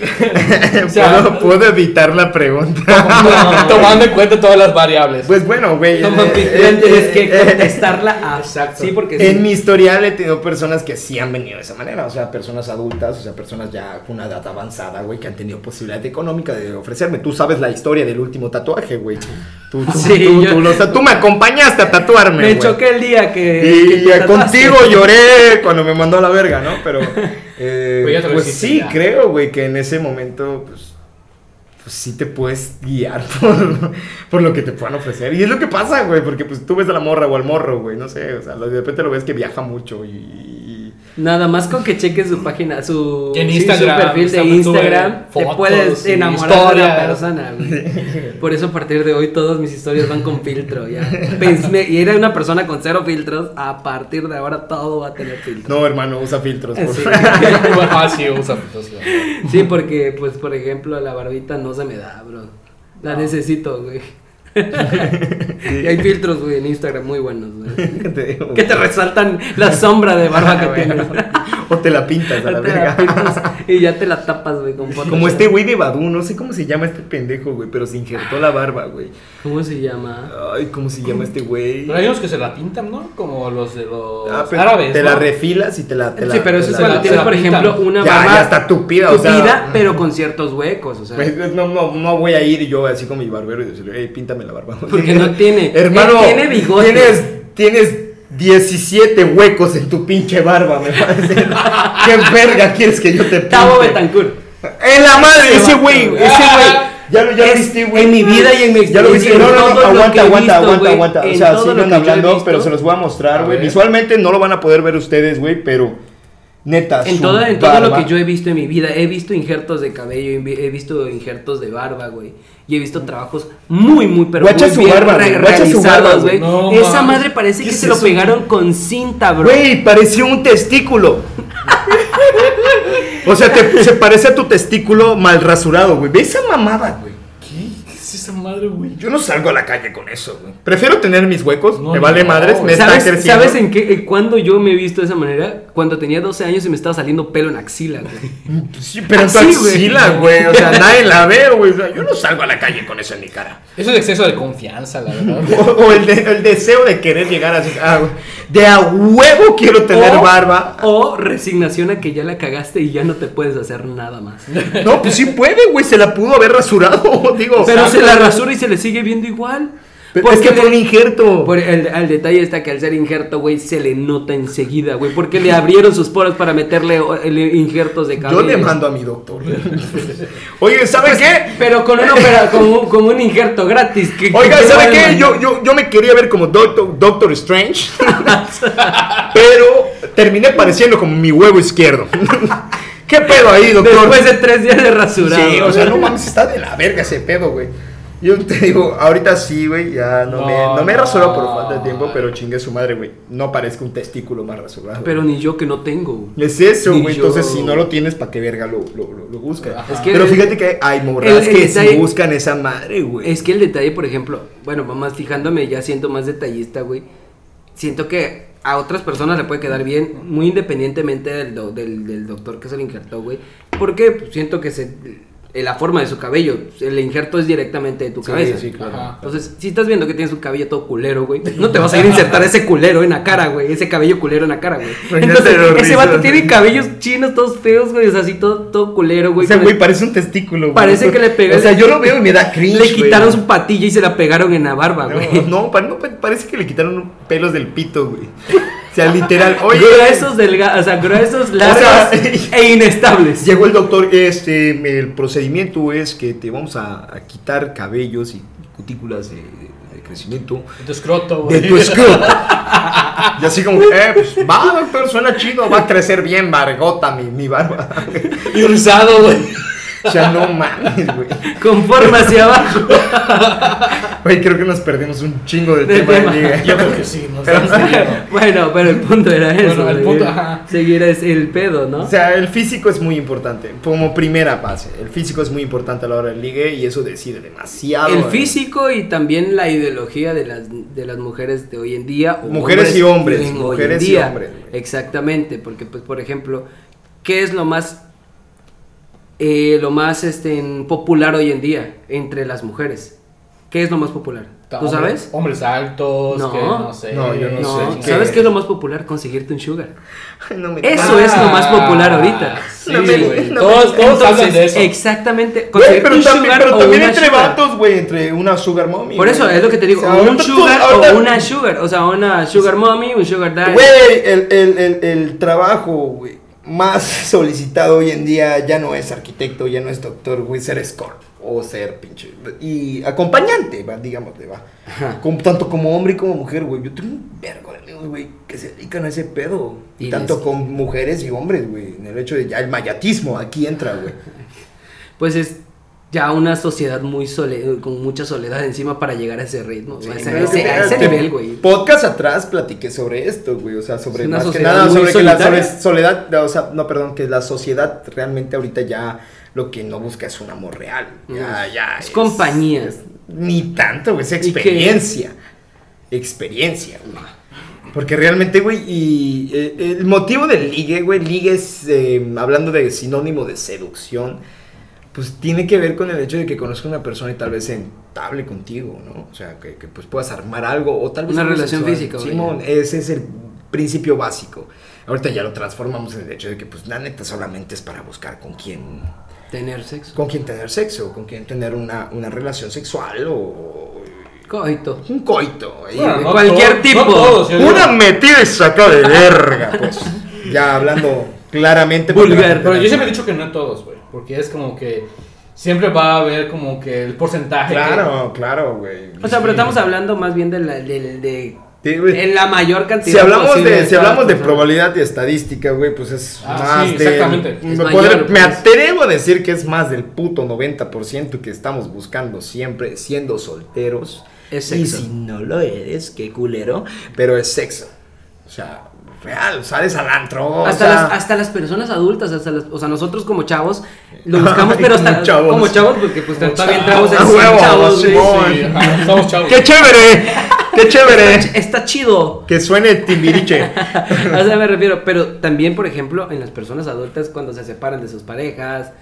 C: O sea,
A: ¿Puedo, puedo evitar la pregunta.
C: Tomando en cuenta todas las variables.
A: Pues bueno, güey. Eh,
B: anfitrión
A: eh,
B: tienes
A: eh,
B: que
A: eh,
B: contestarla a.
C: Exacto.
B: Sí, porque sí.
A: En mi historial he tenido personas que sí han venido de esa manera, o sea, personas adultas, o sea, personas ya con una edad avanzada, güey, que han tenido posibilidad económica de ofrecerme. Tú sabes la historia del último tatuaje, güey. Tú, tú,
B: Sí,
A: tú-
B: yo-
A: tú lo sa- tú me acompañaste a tatuarme,
B: Me
A: güey.
B: choqué el día que.
A: Y
B: que
A: contigo lloré cuando me mandó a la verga, ¿no? Pero, eh,
C: Pues
A: pues sí,
C: ya.
A: creo, güey, que en ese momento, pues, pues sí te puedes guiar por, por lo que te puedan ofrecer. Y es lo que pasa, güey, porque pues tú ves a la morra o al morro, güey, no sé, o sea, de repente lo ves que viaja mucho y...
B: Nada más con que cheques su página, su,
C: En
B: sí,
C: Instagram,
B: su perfil de Instagram, te puedes enamorar de la persona, güey. Por eso a partir de hoy todas mis historias van con filtro, ya. Pensé- y era una persona con cero filtros, a partir de ahora todo va a tener filtro.
A: No, hermano, usa filtros. por
B: Sí.
A: favor.
C: ah, sí, usa fotos.
B: Sí, porque, pues, por ejemplo, la barbita no se me da, bro. La
C: No.
B: necesito, güey. y hay filtros, güey, en Instagram muy buenos, güey.
A: Te digo,
B: Que te resaltan la sombra de barba que
A: Bueno.
B: tienes.
A: O te la pintas a la verga.
B: y ya te la tapas, güey, con fotos.
A: Como este güey de Badu, no sé cómo se llama este pendejo, güey, pero se injertó la barba, güey.
B: ¿Cómo se llama?
A: Ay, ¿cómo se llama este güey?
C: Pero hay unos que se la pintan, ¿no? Como los de los
A: Ah, pero
C: árabes.
A: Te
C: ¿no?
A: la refilas y te la. Te
B: sí, pero eso es
A: la-
B: cuando tienes, por ejemplo, una
A: Ya,
B: barba
A: ya está tupida, o sea.
B: tupida, pero con ciertos huecos, o sea.
A: Pues, no, no, no voy a ir yo así con mi barbero y decirle, hey, píntame la barba.
B: Porque no tiene-
A: Hermano,
B: tiene bigote.
A: Tienes, tienes 17 huecos en tu pinche barba, me parece. ¿Qué verga quieres que yo te pinte?
B: Tavo Betancourt.
A: En la madre,
B: Ese
A: güey, ese güey. Ya, lo- ya lo viste, güey.
B: en mi vida y en mi
A: Ya lo viste.
B: experiencia,
A: No, no, no, aguanta, aguanta, aguanta, aguanta. O sea,
B: he
A: hablando, pero se los voy a mostrar, güey. Visualmente no lo van a poder ver ustedes, güey, pero neta.
B: En todo, en todo lo que yo he visto en mi vida, he visto injertos de cabello, he visto injertos de barba, güey. Y he visto trabajos muy, muy, pero
A: Guacha
B: muy
A: su
B: bien
A: barba,
B: re-
A: guacha su barba,
B: realizados,
A: güey.
C: No
B: Esa madre parece
A: ¿Qué
B: que
A: es
B: se lo pegaron con cinta, bro.
A: Güey, pareció un testículo. o sea, te- se parece a tu testículo mal rasurado, güey. Ve esa mamada, güey.
C: ¿Qué? ¿Qué es esa madre, güey?
A: Yo no salgo a la calle con eso, güey. Prefiero tener mis huecos,
C: No,
A: me vale
C: no,
A: madres, me está
B: ¿Sabes,
A: creciendo.
B: ¿Sabes en qué? en cuándo yo me he visto de esa manera? Cuando tenía 12 años y me estaba saliendo pelo en axila, güey.
A: Sí, pero en tu axila, güey. O sea, nadie la ve, güey. O sea, yo no salgo a la calle con eso en mi cara.
C: Eso es exceso de confianza, la verdad.
A: O, o el, de- el deseo de querer llegar así. ah, güey, de a huevo quiero tener
B: O-
A: barba.
B: O resignación a que ya la cagaste y ya no te puedes hacer nada más.
A: No, pues sí puede, güey. Se la pudo haber rasurado. Digo,
B: Pero
A: o sea,
B: se la rasura y se le sigue viendo igual.
A: pero es que fue un injerto.
B: Por el, el detalle está que al ser injerto, güey, se le nota enseguida, güey. Porque le abrieron sus poros para meterle injertos de cabello.
A: Yo le mando a mi doctor. Oye, ¿sabe qué?
B: Pero con, una con, un, con un injerto gratis. que-
A: Oiga,
B: que
A: ¿sabe qué? Yo, yo, yo me quería ver como Doctor, Doctor Strange. pero terminé pareciendo como mi huevo izquierdo. ¿Qué pedo ahí, doctor?
B: Después de tres días de rasurado.
A: Sí, o sea, no mames, está de la verga ese pedo, güey. Yo te digo, ahorita sí, güey, ya no, me,
C: No,
A: me he rasurado por falta de tiempo, pero chingue su madre, güey. No parezca un testículo más rasurado.
B: Pero ni yo que no tengo.
A: es eso, güey. Entonces, si no lo tienes, ¿para qué verga lo, lo, lo, lo buscas?
C: Ajá.
B: Es que
A: pero
B: el-
A: fíjate que hay morras que sí
B: detalle-
A: buscan esa madre, güey.
B: Es que el detalle, por ejemplo, bueno, más fijándome, ya siento más detallista, güey. Siento que a otras personas le puede quedar bien, muy independientemente del, do- del, del doctor que se lo injertó, güey. Porque siento que se, la forma de su cabello, el injerto es directamente de tu
A: Sí,
B: cabeza.
A: sí, claro.
C: Ajá.
B: Entonces, si estás viendo que tienes un cabello todo culero, güey, no te vas a ir a insertar ese culero en la cara, güey, ese cabello culero en la cara, güey. Entonces, ese vato tiene cabellos chinos todos feos, güey, o sea, así todo, todo culero, güey.
A: o sea, güey, parece un testículo, güey.
B: Parece que le pegué-
A: O sea, yo lo veo y me da cringe,
B: Le quitaron
A: güey.
B: su patilla y se la pegaron en la barba, güey.
A: No, no, pa- no, pa- parece que le quitaron pelos del pito, güey. O sea, literal. Oye,
B: gruesos, delgados, o sea, gruesos, largos
A: sea,
B: e inestables.
A: Llegó el doctor, este, el procedimiento es que te vamos a, a quitar cabellos y cutículas de, de- de crecimiento
C: De tu escroto, güey.
A: de tu escroto. Y así como, eh, pues va, doctor, suena chido, va a crecer bien margota mi, mi barba.
C: Y rizado, güey.
A: O sea, no mames, güey.
B: Con forma hacia abajo.
A: Güey, creo que nos perdimos un chingo del
B: Del
A: tema,
B: tema.
A: de liga.
C: Yo creo que sí, no sé.
B: bueno, pero el punto era eso.
C: Bueno, el
B: de
C: punto, ajá.
B: Seguir es el pedo, ¿no?
A: O sea, el físico es muy importante, como primera base. El físico es muy importante a la hora del ligue y eso decide demasiado.
B: el
A: eh.
B: físico y también la ideología de las, de las mujeres de hoy en día. o
A: Mujeres y hombres,
B: en hoy en
A: mujeres y hombres.
B: Exactamente, porque pues por ejemplo, ¿qué es lo más eh, lo más este, popular hoy en día entre las mujeres? ¿Qué es lo más popular? ¿Tú sabes?
C: Hombres altos,
B: No.
C: que no sé.
A: No, yo no
B: No,
A: sé.
B: ¿sabes
A: ¿Qué?
B: es lo más popular? Conseguirte un sugar.
A: No me-
B: Eso es lo más popular ahorita.
C: Sí,
A: No me-
C: güey.
A: no
C: todos
A: me-
C: todos hablan de
B: Entonces,
C: eso.
B: exactamente, conseguirte
A: pero
B: un
A: también,
B: sugar
A: pero
B: o
A: también
B: una
A: entre
B: sugar.
A: vatos, güey, entre una sugar mommy.
B: Por eso
A: güey.
B: es lo que te digo,
A: O sea,
B: un
A: ahorita tú-
B: sugar
A: ahorita-
B: o una sugar, o sea, una sugar mommy, un sugar daddy.
A: Güey, el, el, el, el trabajo, güey, más solicitado hoy en día ya no es arquitecto, ya no es doctor, güey, ser escort o ser pinche. Y acompañante, va, digámosle, va.
B: Ajá.
A: Tanto como hombre y como mujer, güey. Yo tengo un vergo de amigos, güey, que se dedican a ese pedo.
B: Y
A: tanto
B: les-
A: con mujeres y hombres, güey. En el hecho de ya el mayatismo aquí entra, güey.
B: Pues es ya una sociedad muy sole con mucha soledad encima para llegar a ese ritmo,
A: Sí,
B: a ese,
A: güey,
B: a ese-
A: que-
B: a ese
A: que
B: nivel, güey.
A: Podcast atrás platiqué sobre esto, güey. O sea, sobre
B: Es
A: más que nada, sobre que la soledad, o sea, no, perdón, que la sociedad realmente ahorita ya lo que no busca es un amor real. Ya,
B: Mm.
A: ya.
B: Es compañía.
A: ni tanto, güey, es experiencia. Experiencia, güey. Porque realmente, güey, y eh, el motivo del ligue, güey, ligue es, eh, hablando de sinónimo de seducción, pues tiene que ver con el hecho de que conozca a una persona y tal vez se entable contigo, ¿no? O sea, que, que, pues puedas armar algo o tal vez...
B: Una relación
A: sexual.
B: física, güey.
A: Simón, ese es el principio básico. Ahorita ya lo transformamos en el hecho de que, pues, la neta solamente es para buscar con quién,
B: Tener sexo.
A: con quién tener sexo, con quién tener una, una relación sexual o
B: Coito.
A: un coito.
C: Bueno, no
B: cualquier tipo.
C: no todos.
A: Una metida y saca de verga, pues. Ya hablando claramente.
B: Vulgar.
C: Pero yo siempre he dicho que no todos, güey. Porque es como que siempre va a haber como que el porcentaje.
A: Claro, claro, güey.
B: O sea, pero estamos hablando más bien de la, del- de,
A: Sí,
B: en la mayor cantidad
A: Si hablamos de, si hablamos de probabilidad y estadística, güey, pues es
C: Ah,
A: más
C: sí,
A: de.
C: exactamente.
A: Me,
B: Es
A: podré-
B: mayor,
A: me
B: pues.
A: atrevo a decir que es más del puto 90% que estamos buscando siempre siendo solteros.
B: Es
A: Y
B: sexo.
A: si no lo eres, qué culero. Pero es sexo. O sea, real, sales al antro.
B: Hasta,
A: o sea,
B: las, hasta las personas adultas, hasta las- o sea, nosotros como chavos lo buscamos,
A: Ay,
B: pero hasta
A: como chavos.
B: como chavos, porque pues
C: Como
B: todavía
C: chavos.
B: entramos en
A: Ah,
B: chavos.
C: Sí, ajá, estamos chavos.
A: ¡Qué chévere! ¡Qué chévere!
B: Está chido.
A: que suene timbiriche.
B: O sea, me refiero, pero también, por ejemplo, en las personas adultas cuando se separan de sus parejas,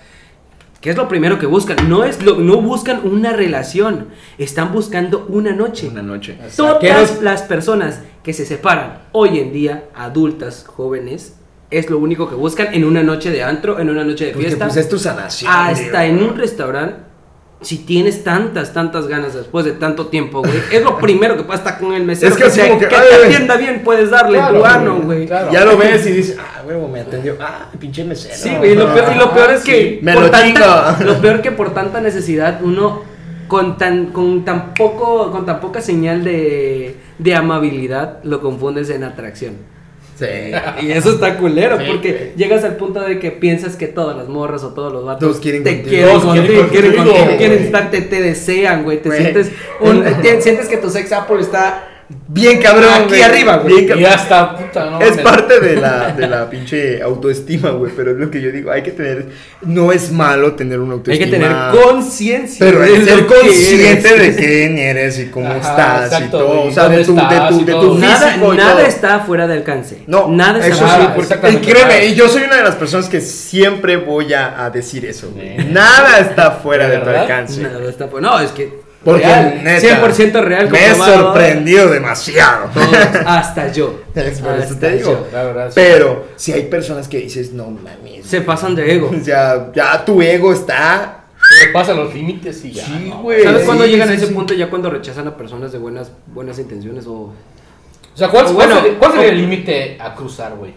B: ¿qué es lo primero que buscan? No es lo, no buscan una relación, están buscando una noche.
A: Una noche.
B: Todas
A: ¿Qué nos-
B: las personas que se separan hoy en día, adultas, jóvenes, es lo único que buscan en una noche de antro, en una noche de
A: Porque,
B: fiesta,
A: pues es tu sanación.
B: hasta en un restaurante. Si tienes tantas, tantas ganas después de tanto tiempo, güey, es lo primero que pasa estar con el mesero.
A: Es que
B: te,
A: como que,
B: que
A: ay,
B: te atienda bien, puedes darle
C: Claro,
B: tu ano,
C: güey,
B: güey.
C: claro.
A: Ya lo ves y dices, ah, huevo, me atendió. Ah, pinche mesero.
B: Sí, güey, y lo peor, y lo peor es que
A: Me
B: por
A: lo
B: tanta,
A: chingo.
B: lo peor que por tanta necesidad uno con tan con tan poco con tan poca señal de, de amabilidad lo confundes en atracción.
A: Sí.
B: Y eso está culero
A: Sí,
B: porque llegas al punto de que piensas que todas las morras o todos los vatos
A: quieren
B: te
A: contigo.
B: quieren contigo,
C: quieren
B: quieren
C: contigo,
B: quieren estar, te, te desean, güey, te sientes un- te- sientes que tu sex apple está
A: Bien cabrón.
B: Aquí
A: güey.
B: arriba, güey.
A: Bien
C: Y está, puta, no
A: Es parte de la, de la pinche autoestima, güey. Pero es lo que yo digo. Hay que tener. No es malo tener una
B: hay
A: autoestima.
B: que tener conciencia
A: Pero
B: de
A: el ser
B: que
A: consciente
B: eres.
A: de quién eres y cómo
C: Ajá,
A: estás y todo. O sea, de tu, de tu, de tu
B: Nada,
A: físico y
B: nada
A: todo.
B: está fuera de alcance.
A: No,
B: nada está
A: eso
C: Ah,
A: sí,
B: fuera-
A: porque, y créeme, y yo soy una de las personas que siempre voy a, a decir eso. güey. Nada está fuera
C: ¿De
A: de tu alcance.
B: Nada está fuera. No, es que
A: Porque
B: real,
A: neta,
B: 100% real.
A: Me he sorprendido demasiado.
B: Todos, hasta yo.
A: Es por eso
B: Hasta
A: te digo.
B: yo.
C: La verdad, sí.
A: Pero si hay personas que dices, no mames.
B: Se pasan de ego.
A: O sea, ya tu ego está.
C: Pero pasa los límites y ya.
A: Sí,
C: ¿no?
A: güey.
B: ¿Sabes
A: Sí,
B: cuándo
A: sí,
B: llegan
A: sí,
B: a ese
A: sí.
B: punto? Ya cuando rechazan a personas de buenas, buenas intenciones o...
C: O sea, ¿cuál,
B: O
C: cuál
B: bueno,
C: sería, cuál sería
B: o-
C: el límite a cruzar, güey?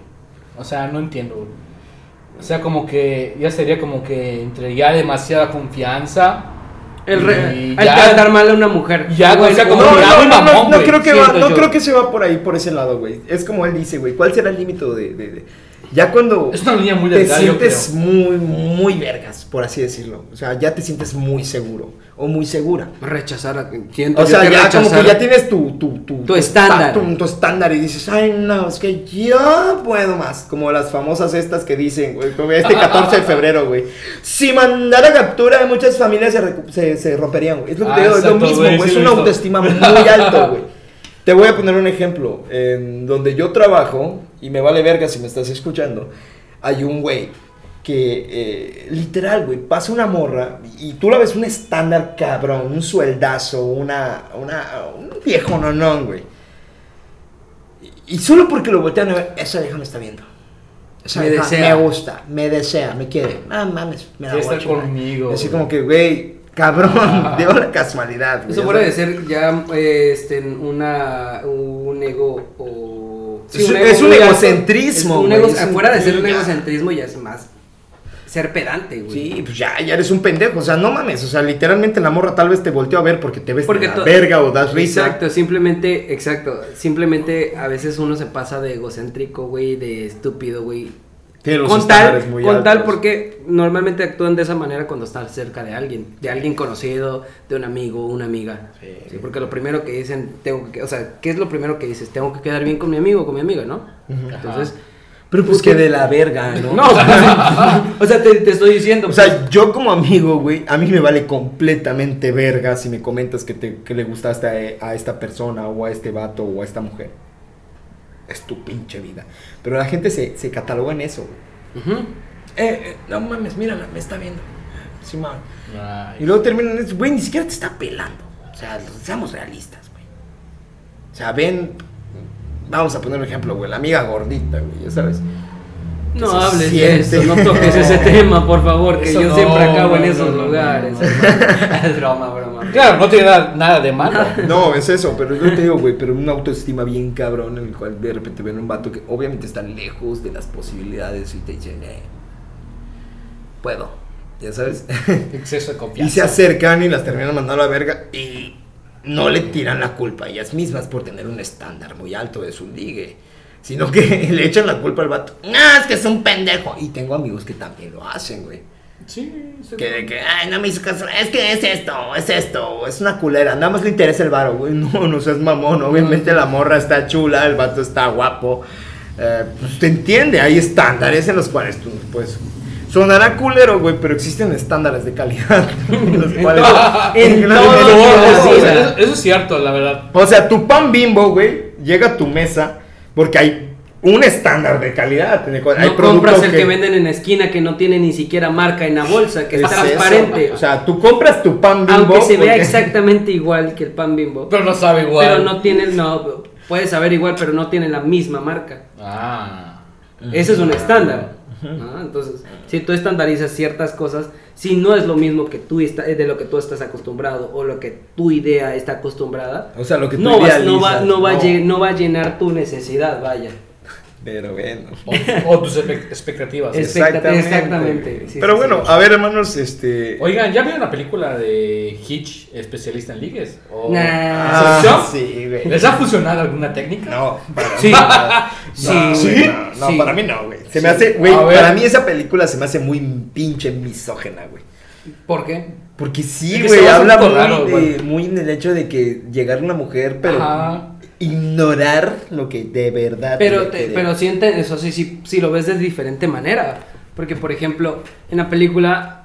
C: O sea, no entiendo, güey. O sea, como que ya sería como que entre ya demasiada confianza.
B: El re-
C: ya-
B: tratar mal a una mujer.
C: Ya,
B: Bueno,
C: o sea, como
A: No, no, no, no,
C: mamón,
A: no
C: güey,
A: creo que va, no
B: yo.
A: creo que se va por ahí, por ese lado, güey. Es como él dice, güey. ¿Cuál será el límite de, de- de- Ya cuando
C: Es una línea muy
A: te
C: delgada,
A: sientes muy, muy vergas, por así decirlo. O sea, ya te sientes muy seguro. O muy segura.
B: Rechazar, a- siento
A: O sea, ya como que ya tienes tu, tu,
B: Tu estándar.
A: Tu, tu estándar y dices, ay, no, es que yo puedo más. Como las famosas estas que dicen, güey, como este 14 de febrero, güey. Si mandara captura, muchas familias se, se, se romperían, güey. Es lo que te
C: Ah,
A: digo, es lo mismo,
C: güey,
A: es una autoestima muy alto, güey. Te voy a poner un ejemplo. En donde yo trabajo, y me vale verga si me estás escuchando, hay un güey que eh, literal, güey, pasa una morra y tú la ves un estándar cabrón, un sueldazo, una, una, un viejo nonón, güey. Y, solo porque lo voltean a ver, esa vieja me está viendo. Esa
B: Me
A: vieja
B: desea.
A: me gusta, me desea, me quiere. Ah, mames, me da
C: estar conmigo,
A: Así
C: güey.
A: como que, güey, cabrón,
C: Ah.
A: dio la casualidad. güey,
B: Eso
A: ya
B: fuera de
A: sabes.
B: ser ya eh, este, una, un ego o...
A: Es-
B: ego
A: es un egocentrismo,
B: un ego- de ser un egocentrismo ya es más ser pedante, güey.
A: Sí, pues ya, ya eres un pendejo, o sea, no mames, o sea, literalmente la morra tal vez te volteó a ver porque te ves
B: Porque
A: de la
B: to-
A: verga o das risa.
B: Exacto, simplemente, exacto, simplemente a veces uno se pasa de egocéntrico, güey, de estúpido, güey.
A: Tiene los
B: Con tal,
A: muy
B: con tal porque normalmente actúan de esa manera cuando están cerca de alguien, de alguien conocido, de un amigo, una amiga.
A: Sí.
B: Sí, porque lo primero que dicen, tengo que, o sea, ¿qué es lo primero que dices? Tengo que quedar bien con mi amigo o con mi amiga, ¿no? Entonces,
A: Pero pues que de la verga, ¿no?
B: no, o sea, o sea, te, te estoy diciendo.
A: O sea, yo como amigo, güey, a mí me vale completamente verga si me comentas que, te, que le gustaste a, a esta persona o a este vato o a esta mujer. Es tu pinche vida. Pero la gente se, se cataloga en eso, güey. Eh, eh, no mames, mírala, me está viendo. Sí.
C: Ay.
A: Y luego terminan eso, güey, ni siquiera te está pelando. O sea, seamos realistas, güey. O sea, ven, vamos a poner un ejemplo, güey, la amiga gordita, güey, ya sabes.
B: No hables
A: siente.
B: de eso, no toques ese tema, por favor, que
C: Eso
B: yo
C: no,
B: siempre acabo en
C: no,
B: esos
C: no, no,
B: lugares.
C: no, no.
B: Es broma, broma.
C: Claro, no tiene nada, nada de malo.
A: No, es eso, pero yo te digo, güey, pero una autoestima bien cabrón en el cual de repente ven un vato que obviamente está lejos de las posibilidades y te dicen, eh, puedo, ya sabes.
C: Exceso de
A: y
C: confianza.
A: se acercan y las terminan mandando a la verga y no le tiran la culpa a ellas mismas por tener un estándar muy alto de su ligue. Sino que le echan la culpa al vato. No, es que es un pendejo. Y tengo amigos que también lo hacen, güey.
C: Sí, sí.
A: Que de que, ay, no me hizo caso. Es que es esto, es esto. Es una culera. Nada más le interesa el varo, güey. No, no seas mamón. Obviamente la morra está chula, el vato está guapo. Eh, pues te entiende. Hay estándares en los cuales tú, pues. Sonará culero, güey, pero existen estándares de calidad. los cuales.
B: En
C: eso, es cierto, la verdad.
A: O sea, tu pan bimbo, güey, llega a tu mesa porque hay un estándar de calidad. Hay
B: No
A: productos
B: compras el que... venden en la esquina que no tiene ni siquiera marca en la bolsa, que
A: Es
B: es transparente.
A: eso. O sea, tú compras tu pan bimbo.
B: aunque se vea exactamente igual que el pan bimbo.
C: Pero no sabe igual.
B: Pero no tiene, no, puede saber igual, pero no tiene la misma marca.
C: Ah.
B: Ese es un estándar. Ah, Entonces, si tú estandarizas ciertas cosas, si no es lo mismo que tú está, de lo que tú estás acostumbrado o lo que tu idea está acostumbrada,
A: O sea, lo que tú
B: no, vas- no, va, no, va no va a llenar tu necesidad, vaya.
A: Pero bueno.
C: O, o tus expectativas.
B: Exactamente, sí,
A: Pero
B: sí,
A: bueno,
B: sí.
A: a ver, hermanos, este.
C: Oigan, ¿ya vieron la película de Hitch, especialista en ligues? ¿O-
B: Nah.
A: Ah, sí, güey.
C: ¿Les ha funcionado alguna técnica?
A: No, para
B: Sí.
A: mí no.
B: Sí,
A: No,
B: ¿Sí?
A: güey, No, no,
B: Sí.
A: para mí no, güey. Se me hace, güey, para mí esa película se me hace muy pinche misógena, güey.
B: ¿Por qué?
A: Porque sí, güey, habla muy,
C: raro,
A: de- muy en el hecho de que llegar una mujer, pero
C: Ajá.
A: Ignorar lo que de verdad.
B: Pero, te- pero siente eso sí, sí, sí lo ves de diferente manera. Porque, por ejemplo, en la película,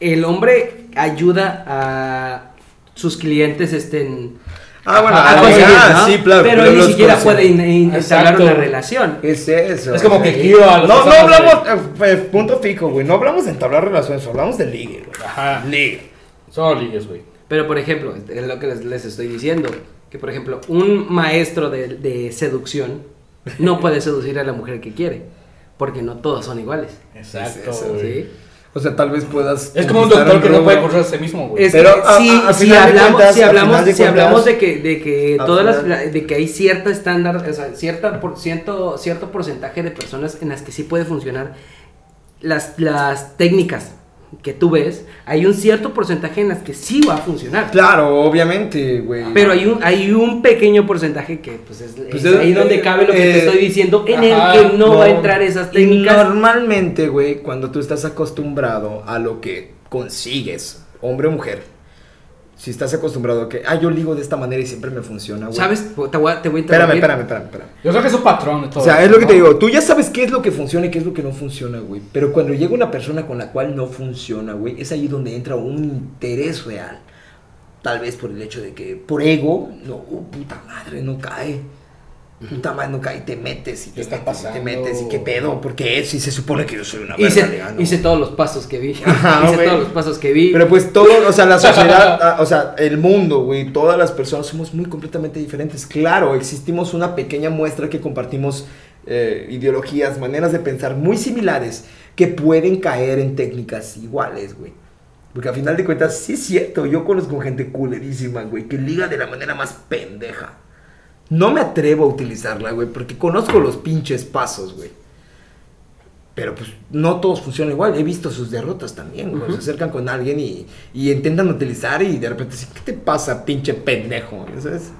B: el hombre ayuda a sus clientes estén
A: Ah, bueno,
B: a
A: ah,
B: conseguir,
A: ah,
B: ¿no?
A: sí, claro.
B: Pero él ni siquiera puede in- in- entablar
C: Exacto.
B: una relación.
A: Es eso.
C: Es como que
A: Sí.
C: guío a
A: No, no hablamos, eh, eh, punto fijo, güey. No hablamos de entablar relaciones, hablamos de ligue, güey.
C: Ajá.
A: Ligue.
C: Solo ligues, güey.
B: Pero, por ejemplo, es lo que les, les estoy diciendo, que por ejemplo, un maestro de, de seducción no puede seducir a la mujer que quiere, porque no todos son iguales.
C: Exacto,
A: eso,
C: güey.
B: ¿sí?
A: O sea, tal vez puedas.
C: Es como un doctor que no puede cursar a sí mismo, güey.
B: Es
A: Pero, a-
B: si,
A: a- a
B: si
A: final de
B: hablamos,
A: cuentas-
B: si
A: a
B: hablamos,
A: final de
B: si hablamos
A: cuentas-
B: de que, de que todas las,
A: final-
B: de que hay cierto estándar, o sea, cierta por ciento, cierto porcentaje de personas en las que sí puede funcionar las, las técnicas que tú ves, hay un cierto porcentaje en las que sí va a funcionar.
A: Claro, obviamente, güey.
B: Pero hay un, hay un pequeño porcentaje que pues es,
A: Pues
B: es
A: es-
B: ahí donde cabe lo que
A: eh,
B: te estoy diciendo, en
C: ajá,
B: el que no,
A: No,
B: va a entrar esas
A: y
B: técnicas.
A: Normalmente, güey, cuando tú estás acostumbrado a lo que consigues, hombre o mujer, Si estás acostumbrado a que, ah, yo ligo de esta manera y siempre me funciona, güey.
B: ¿Sabes? Te voy a, te voy a
A: Espérame,
B: interrumpir.
A: espérame, espérame, espérame.
C: Yo creo que es un patrón de todo.
A: O sea, es lo que te digo, tú ya sabes qué es lo que funciona y qué es lo que no funciona, güey. Pero cuando llega una persona con la cual no funciona, güey, es ahí donde entra un interés real. Tal vez por el hecho de que, por ego, no, oh, puta madre, no cae. Puta madre, cae y te metes y
C: ¿Qué
A: te
C: está
A: metes y te metes y qué pedo, porque si se supone que yo soy una
B: Hice,
A: verga ligando.
B: hice todos los pasos que vi.
A: Ajá,
B: hice todos los pasos que vi.
A: Pero pues todo, o sea, la sociedad, ah, o sea, el mundo, güey, todas las personas somos muy completamente diferentes. Claro, existimos una pequeña muestra que compartimos eh, ideologías, maneras de pensar muy similares que pueden caer en técnicas iguales, güey. Porque a final de cuentas, sí es cierto, yo conozco gente culerísima, güey, que liga de la manera más pendeja. No me atrevo a utilizarla, güey, porque conozco los pinches pasos, güey. Pero pues no todos funcionan igual. He visto sus derrotas también, güey. Se acercan con alguien y, y intentan utilizar y de repente dicen, ¿qué te pasa, pinche pendejo? ¿Sabes?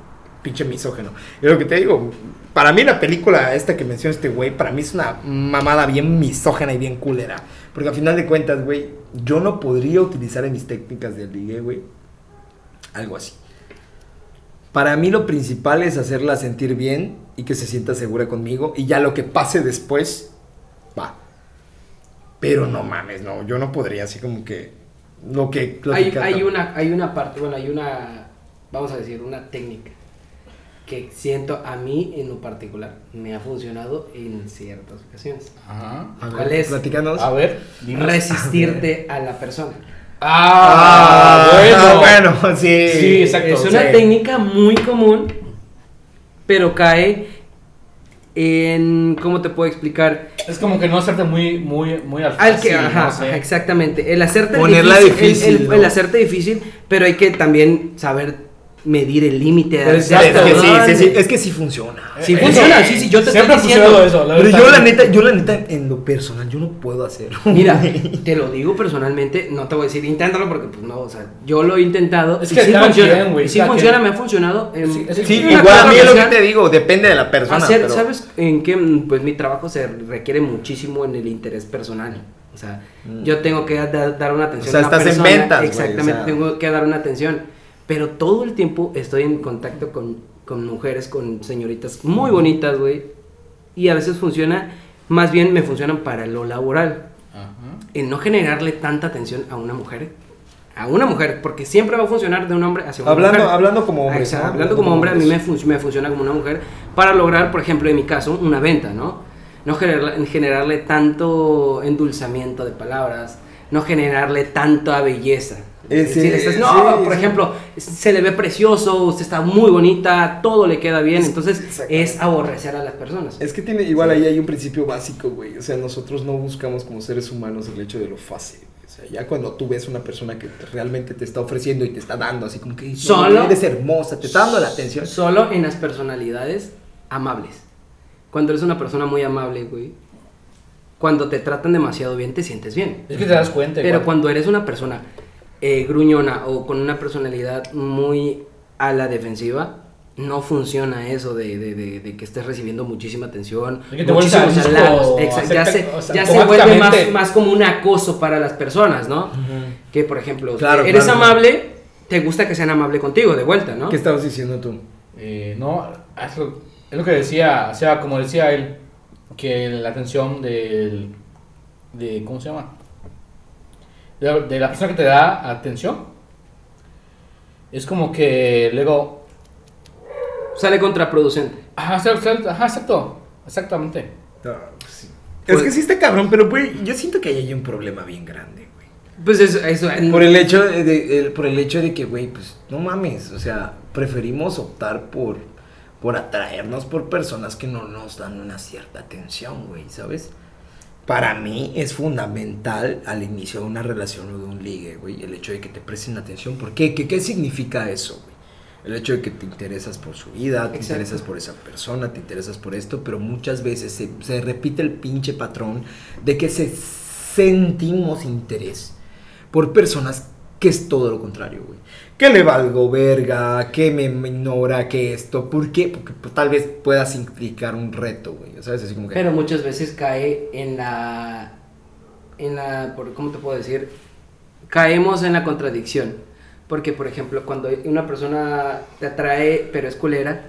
A: Pinche misógeno. Y lo que te digo, para mí la película esta que menciona este güey, para mí es una mamada bien misógena y bien culera. Porque al final de cuentas, güey, yo no podría utilizar en mis técnicas de ligue, güey, algo así. Para mí lo principal es hacerla sentir bien y que se sienta segura conmigo y ya lo que pase después, va. Pero no mames, no, yo no podría así como que lo que... lo
B: hay,
A: que
B: hay una, hay una parte, bueno, hay una, vamos a decir, una técnica que siento a mí en lo particular me ha funcionado en ciertas ocasiones.
C: Ajá.
A: A ver,
B: ¿Cuál es?
A: platícanos.
C: A ver, dinos.
B: Resistirte a la persona.
C: Ah, bueno.
A: bueno, sí.
C: Sí, exacto.
B: Es una
A: Sí.
B: técnica muy común, pero cae en, ¿cómo te puedo explicar?
C: Es como que no hacerte muy, muy, muy al
B: Al que,
C: fácil,
B: ajá,
C: no sé.
B: ajá, exactamente. El hacerte
A: Ponerla
B: el-
A: difícil,
B: el,
A: ¿no?
B: el hacerte difícil, pero hay que también saber medir el límite.
A: Es que sí,
B: de-
A: sí, sí, es que sí funciona.
B: Sí
C: Eh,
B: funciona,
C: eh,
B: sí, sí, yo te
C: siempre
B: estoy diciendo.
C: eso.
A: Pero yo la neta, yo la neta, en lo personal, yo no puedo hacerlo.
B: Mira, te lo digo personalmente, no te voy a decir inténtalo porque pues no, o sea, yo lo he intentado
C: Es que
B: sí funciona,
C: güey,
B: sí funciona, me ha funcionado. en-
C: Sí,
A: igual a mí es lo que te digo, depende de la persona.
B: hacer,
A: pero-
B: ¿Sabes en qué? Pues mi trabajo se requiere muchísimo en el interés personal. O sea,
A: Mm.
B: yo tengo que da- dar una atención
A: O sea,
B: a una
A: estás en ventas,
B: Exactamente,
A: o sea.
B: tengo que dar una atención. Pero todo el tiempo estoy en contacto con, con mujeres, con señoritas muy bonitas, güey. Y a veces funciona, más bien me funcionan para lo laboral
C: Ajá.
B: en no generarle tanta atención a una mujer. A una mujer, porque siempre va a funcionar de un hombre hacia una
A: Hablando,
B: mujer.
A: hablando como hombre.
B: Exacto, hablando como hombre, a mí me, fun- me funciona como una mujer para lograr, por ejemplo, en mi caso, una venta, ¿no? No generarle, generarle tanto endulzamiento de palabras, no generarle tanta belleza.
A: Eh,
B: Es
A: sí,
B: decir, estás- no,
A: sí,
B: por
A: sí.
B: ejemplo, se le ve precioso, usted está muy bonita, todo le queda bien, entonces es aborrecer a las personas.
A: Es que tiene, igual ahí hay un principio básico, güey. O sea, nosotros no buscamos como seres humanos el hecho de lo fácil. O sea, ya cuando tú ves una persona que realmente te está ofreciendo y te está dando, así como que
B: Solo-
A: eres hermosa, te está dando la atención.
B: Solo en las personalidades amables. Cuando eres una persona muy amable, güey, cuando te tratan demasiado bien, te sientes bien.
C: Es que te das cuenta.
B: Pero
C: igual.
B: cuando eres una persona eh, gruñona o con una personalidad muy a la defensiva, no funciona eso de, de- de- de que estés recibiendo muchísima atención,
C: De que
B: muchísimos halagos. Ya se,
C: o sea,
B: ya se vuelve más, como un acoso para las personas, ¿no? Que, por ejemplo,
A: Claro,
B: eres
A: claro.
B: amable, te gusta que sean amables contigo, de vuelta, ¿no?
A: ¿Qué estabas diciendo tú?
C: Eh, no, es lo, es lo que decía, o sea, como decía él, que la atención del, de, ¿cómo se llama? De, de la persona que te da atención, es como que luego,
B: Sale contraproducente.
C: ajá, exacto, ajá, exacto, exactamente.
A: Es que sí está cabrón, pero güey, yo siento que ahí hay un problema bien grande, güey.
B: Pues eso, eso en-
A: Por el hecho de, de- el- por el hecho de que, güey, pues no mames, o sea, preferimos optar por por atraernos por personas que no nos dan una cierta atención, güey, ¿sabes? Para mí es fundamental al inicio de una relación o de un ligue, güey, el hecho de que te presten atención. ¿Por qué? ¿Qué, qué significa eso, güey? El hecho de que te interesas por su vida, te
B: Exacto.
A: interesas por esa persona, te interesas por esto, pero muchas veces se, se repite el pinche patrón de que se sentimos interés por personas que es todo lo contrario, güey. Que le valgo verga, que me, ignora, que esto. ¿Por qué? Porque pues, tal vez puedas implicar un reto, güey. ¿Sabes? Así como que.
B: Pero muchas veces cae en la. En la. por- ¿Cómo te puedo decir? Caemos en la contradicción. Porque, por ejemplo, cuando una persona te atrae, pero es culera,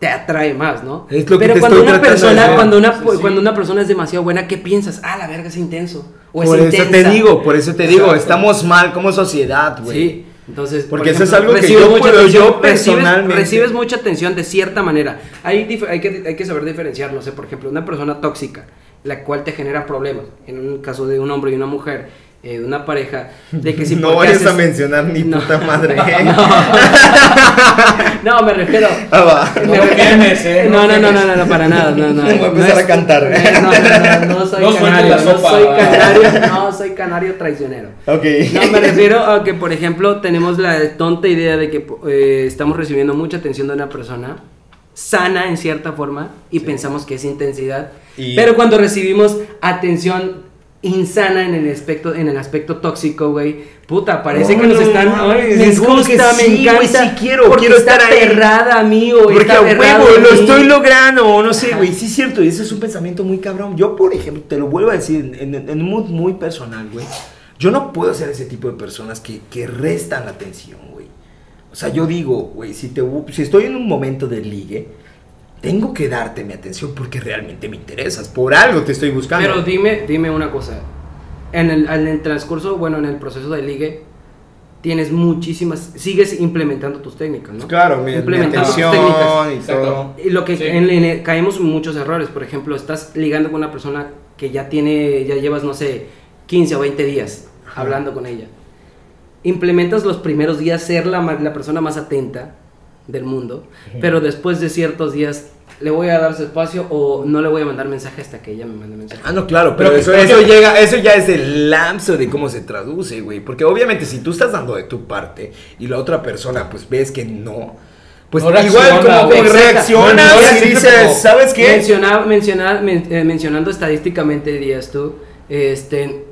B: te atrae más, ¿no?
A: Es lo que
B: pero
A: te
B: cuando
A: estoy
B: una persona, cuando una,
C: Sí, sí.
B: cuando una persona es demasiado buena, ¿qué piensas? Ah, la verga es intenso. O es
A: Por eso te digo, por eso te digo,
C: Exacto.
A: estamos mal como sociedad, güey.
B: Sí, entonces. por
A: Porque eso es algo que
B: recibes
A: yo
B: mucha
A: puedo-
B: atención,
A: yo
B: recibes-
A: personalmente-
B: Recibes mucha atención de cierta manera. Hay, hay, que, hay que saber diferenciar, no sé, por ejemplo, una persona tóxica, la cual te genera problemas, en un caso de un hombre y una mujer, eh, una pareja, de que si
A: no vayas a
B: haces-
A: mencionar ni
B: No.
A: puta madre.
B: No, me refiero.
A: Ah, va.
B: me
C: No
B: refiero-
C: quemes, eh, no
B: no, no, no, no, no, no, para nada. No, no,
A: Voy a empezar
B: no
A: a cantar.
B: No, no, no, no soy
C: No
B: canario. No
C: sopa,
B: soy canario, no soy canario traicionero.
A: Ok.
B: No, me refiero a que, por ejemplo, tenemos la tonta idea de que eh, estamos recibiendo mucha atención de una persona sana en cierta forma y pensamos que es intensidad.
A: Y-
B: Pero cuando recibimos atención insana en el aspecto en el aspecto tóxico, güey, puta, parece
A: No,
B: que nos
A: no
B: están, ay, me
A: que
B: gusta,
A: sí,
B: me encanta,
A: güey, sí quiero,
B: porque
A: quiero estar ahí.
B: aferrada a mí o
A: Porque
B: está
A: a huevo
B: a
A: lo estoy logrando, no sé, güey. Sí es cierto, y ese es un pensamiento muy cabrón. Yo, por ejemplo, te lo vuelvo a decir en, en- en un mood muy personal, güey. Yo no puedo ser ese tipo de personas que, que restan la atención, güey. O sea, yo digo, güey, si, te, si estoy en un momento de ligue, tengo que darte mi atención porque realmente me interesas. Por algo te estoy buscando.
B: Pero dime, dime una cosa. En el, en el transcurso, bueno, en el proceso de ligue, tienes muchísimas, sigues implementando tus técnicas, ¿no?
A: claro, mi, mi
B: Implementando tus
A: atención
B: técnicas.
A: y
C: Exacto.
A: todo.
B: Y lo que
C: Sí.
B: en- en- caemos muchos errores, por ejemplo, estás ligando con una persona que ya tiene, ya llevas, no sé, 15 o 20 días hablando con ella. Implementas los primeros días ser la, la persona más atenta del mundo, pero después de ciertos días le voy a dar su espacio o no le voy a mandar mensaje hasta que ella me mande mensaje.
A: Ah, no, claro, pero,
C: Pero-
A: eso, eso llega, eso ya es el lapso de cómo se traduce, güey. Porque obviamente si tú estás dando de tu parte y la otra persona pues ves que no, pues
C: No
A: igual
C: reacciona,
A: como que
C: güey.
A: reaccionas
C: No, no,
A: y dices,
C: como-
A: ¿sabes qué?
B: Menciona- menciona- men- eh, mencionando estadísticamente, dirías tú, este,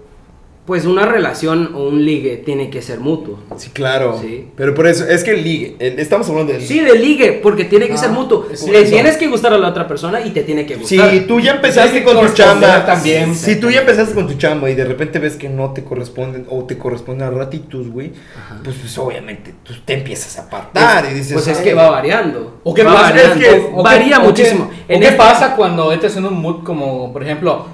B: pues una relación o un ligue tiene que ser mutuo.
A: Sí, claro.
B: Sí.
A: Pero por eso, es que el ligue, el- estamos hablando del
B: Sí, de ligue, porque tiene que
C: Ah,
B: ser mutuo. Le
C: eso.
B: tienes que gustar a la otra persona y te tiene que gustar.
A: Si tú ya empezaste
C: que
A: con tu chamba
C: también.
A: Si tú ya empezaste con tu chamba y de repente ves que no te corresponden o te corresponden a ratitos, güey, pues, pues obviamente tú te empiezas a apartar y dices,
B: Pues es
A: "Ay".
B: que va variando.
C: ¿O qué
B: Va
C: pasa?
B: variando.
C: Es que- o
B: varía
C: o
B: muchísimo.
C: ¿O
B: En
C: qué
B: este-
C: pasa cuando entras en un mood como, por ejemplo,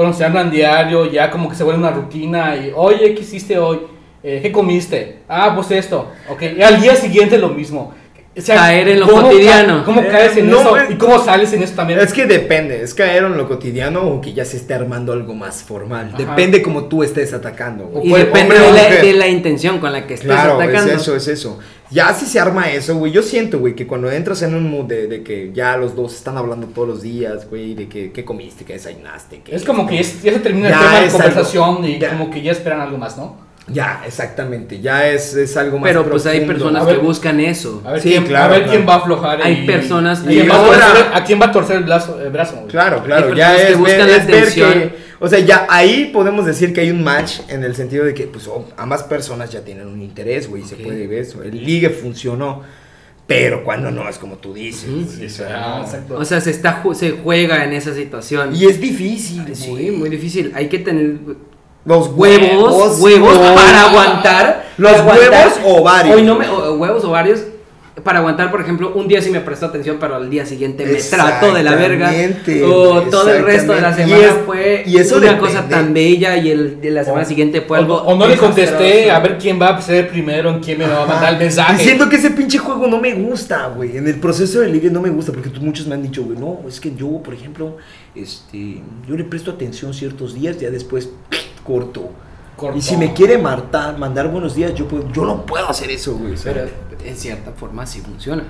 C: cuando se hablan diario, ya como que se vuelve una rutina y, oye, ¿qué hiciste hoy? Eh, ¿Qué comiste? Ah, pues esto. Ok, y al día siguiente lo mismo. O sea,
B: Caer en lo
C: ¿cómo
B: cotidiano.
C: ca- ¿Cómo caes en
A: no,
C: eso? ¿Y cómo sales en eso también?
A: Es que depende, es caer en lo cotidiano o que ya se esté armando algo más formal.
C: Ajá.
A: Depende como tú estés atacando.
B: Y depende de la,
A: mujer.
B: de la intención con la que estés
A: Claro,
B: atacando.
A: es eso, es eso. Ya si se arma eso, güey, yo siento, güey, que cuando entras en un mood de, de que ya los dos están hablando todos los días, güey, de que qué comiste, qué desayunaste, qué
C: Es como que ya, ya se termina
A: Ya
C: el tema de conversación
A: algo-
C: y
A: ya.
C: como que ya esperan algo más, ¿no?
A: Ya, exactamente, ya es, es algo más
B: Pero pues hay personas que buscan eso.
C: A ver,
A: Sí,
C: quién,
A: claro,
C: a ver
A: claro.
C: quién va a aflojar.
B: Hay
C: y-
B: personas-
C: ¿A quién,
A: y
C: va a
A: ahora-
C: torcer, a quién va a torcer el brazo? El brazo?
A: Claro, claro, ya
B: personas que
A: es, ver, es ver que, o sea, ya ahí podemos decir que hay un match en el sentido de que, pues, oh, ambas personas ya tienen un interés, güey, se puede ver eso, el ligue funcionó, pero cuando no es como tú dices, o sea,
C: Ah,
A: no.
B: O sea, se, está, se juega en esa situación.
A: y es difícil,
B: Sí,
A: güey.
B: muy difícil. Hay que tener
A: los
B: huevos, huevos para aguantar.
A: Los
B: aguantar.
A: huevos o varios.
B: Hoy no me, o- huevos o varios para aguantar, por ejemplo, un día sí me prestó atención, pero al día siguiente me trató de la verga. O todo el resto de la semana
A: Y es-
B: fue
A: y eso
B: una
A: depende.
B: cosa tan bella y el de la semana
C: O-
B: siguiente fue algo.
C: O no le contesté a ver quién va a ser primero, en quién me va a mandar el mensaje.
A: Y siento que ese pinche juego no me gusta, güey. En el proceso de ligue no me gusta porque tú- muchos me han dicho, güey, no, es que yo, por ejemplo, este, yo le presto atención ciertos días, ya después corto.
C: Corto.
A: Y si me quiere martar, mandar buenos días, yo puedo, yo no puedo hacer eso, güey.
B: Pero en cierta forma sí funciona.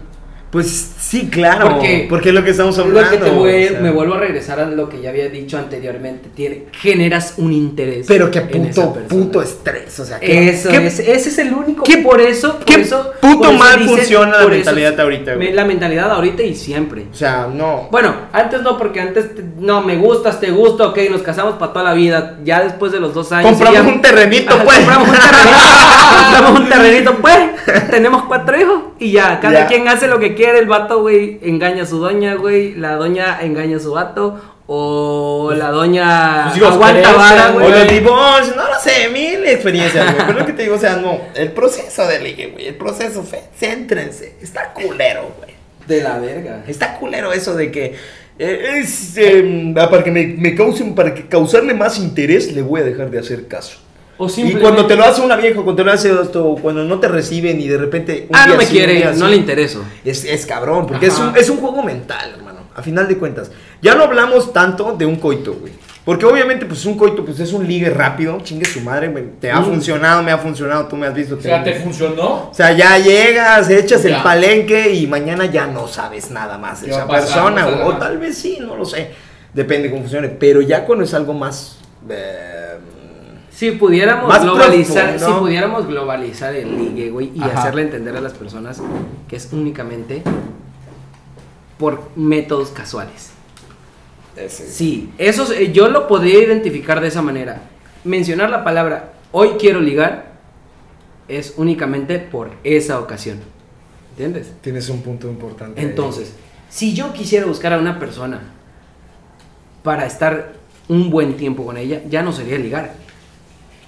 A: Pues sí, claro.
B: Porque-
A: Porque, es lo que estamos hablando.
B: Lo que te voy-
A: o sea.
B: me vuelvo a regresar a lo que ya había dicho anteriormente. Tiene, generas un interés.
A: Pero qué puto, puto estrés. O sea, ¿qué,
B: Eso
A: qué-
B: es, ese es el único.
A: qué-
B: por eso, por
A: qué
B: eso,
A: puto
B: por eso
A: mal
B: dicen-
A: funciona la
B: eso-
A: mentalidad ahorita, güey?
B: La mentalidad ahorita y siempre.
A: O sea, no.
B: Bueno, antes no, porque antes te- no me gustas, te gusta, ok, nos casamos para toda la vida. Ya después de los dos años.
A: Compramos
B: ya-
A: un terrenito, pues.
B: Compramos un terrenito, compramos un terrenito, pues. Tenemos cuatro hijos y ya, cada
A: Ya.
B: quien hace lo que quiere. El vato, güey, engaña a su doña, güey. La doña engaña a su vato. O la doña
C: Tus hijos
B: aguanta vara,
A: O
B: güey.
A: los divorcios, no lo sé, mil experiencias, güey. Pero lo que te digo, o sea, no. El proceso de ligue, güey. El proceso, fe, céntrense. Está culero, güey.
B: De la verga.
A: Está culero eso de que. eh, es, eh, ah, para que me, me causen, para que causarle más interés, le voy a dejar de hacer caso.
B: O
A: Y cuando te lo hace una vieja, cuando te lo hace esto, cuando no te reciben y de repente. un
B: Ah, no me quiere,
A: día
B: no le intereso.
A: Es, es cabrón, porque es un, es un juego mental, hermano. A final de cuentas. Ya no hablamos tanto de un coito, güey. Porque obviamente, pues un coito, pues es un ligue rápido. Chingue su madre, güey. Te ha
B: Mm.
A: funcionado, me ha funcionado, tú me has visto.
C: O sea,
A: te-
C: ¿te funcionó?
A: o sea, ya llegas, echas el palenque y mañana ya no sabes nada más de
C: ¿Qué
A: esa persona. Güey. o tal vez sí, no lo sé. Depende cómo funcione. Pero ya cuando es algo más. eh,
B: Si pudiéramos
A: Más
B: globalizar,
A: profundo.
B: si pudiéramos globalizar el ligue, güey, y
A: Ajá.
B: hacerle entender a las personas que es únicamente por métodos casuales.
A: ese-
B: Sí, eso es- yo lo podría identificar de esa manera. Mencionar la palabra hoy quiero ligar es únicamente por esa ocasión. ¿Entiendes?
A: Tienes un punto importante.
B: Entonces, si yo quisiera buscar a una persona para estar un buen tiempo con ella, ya no sería ligar.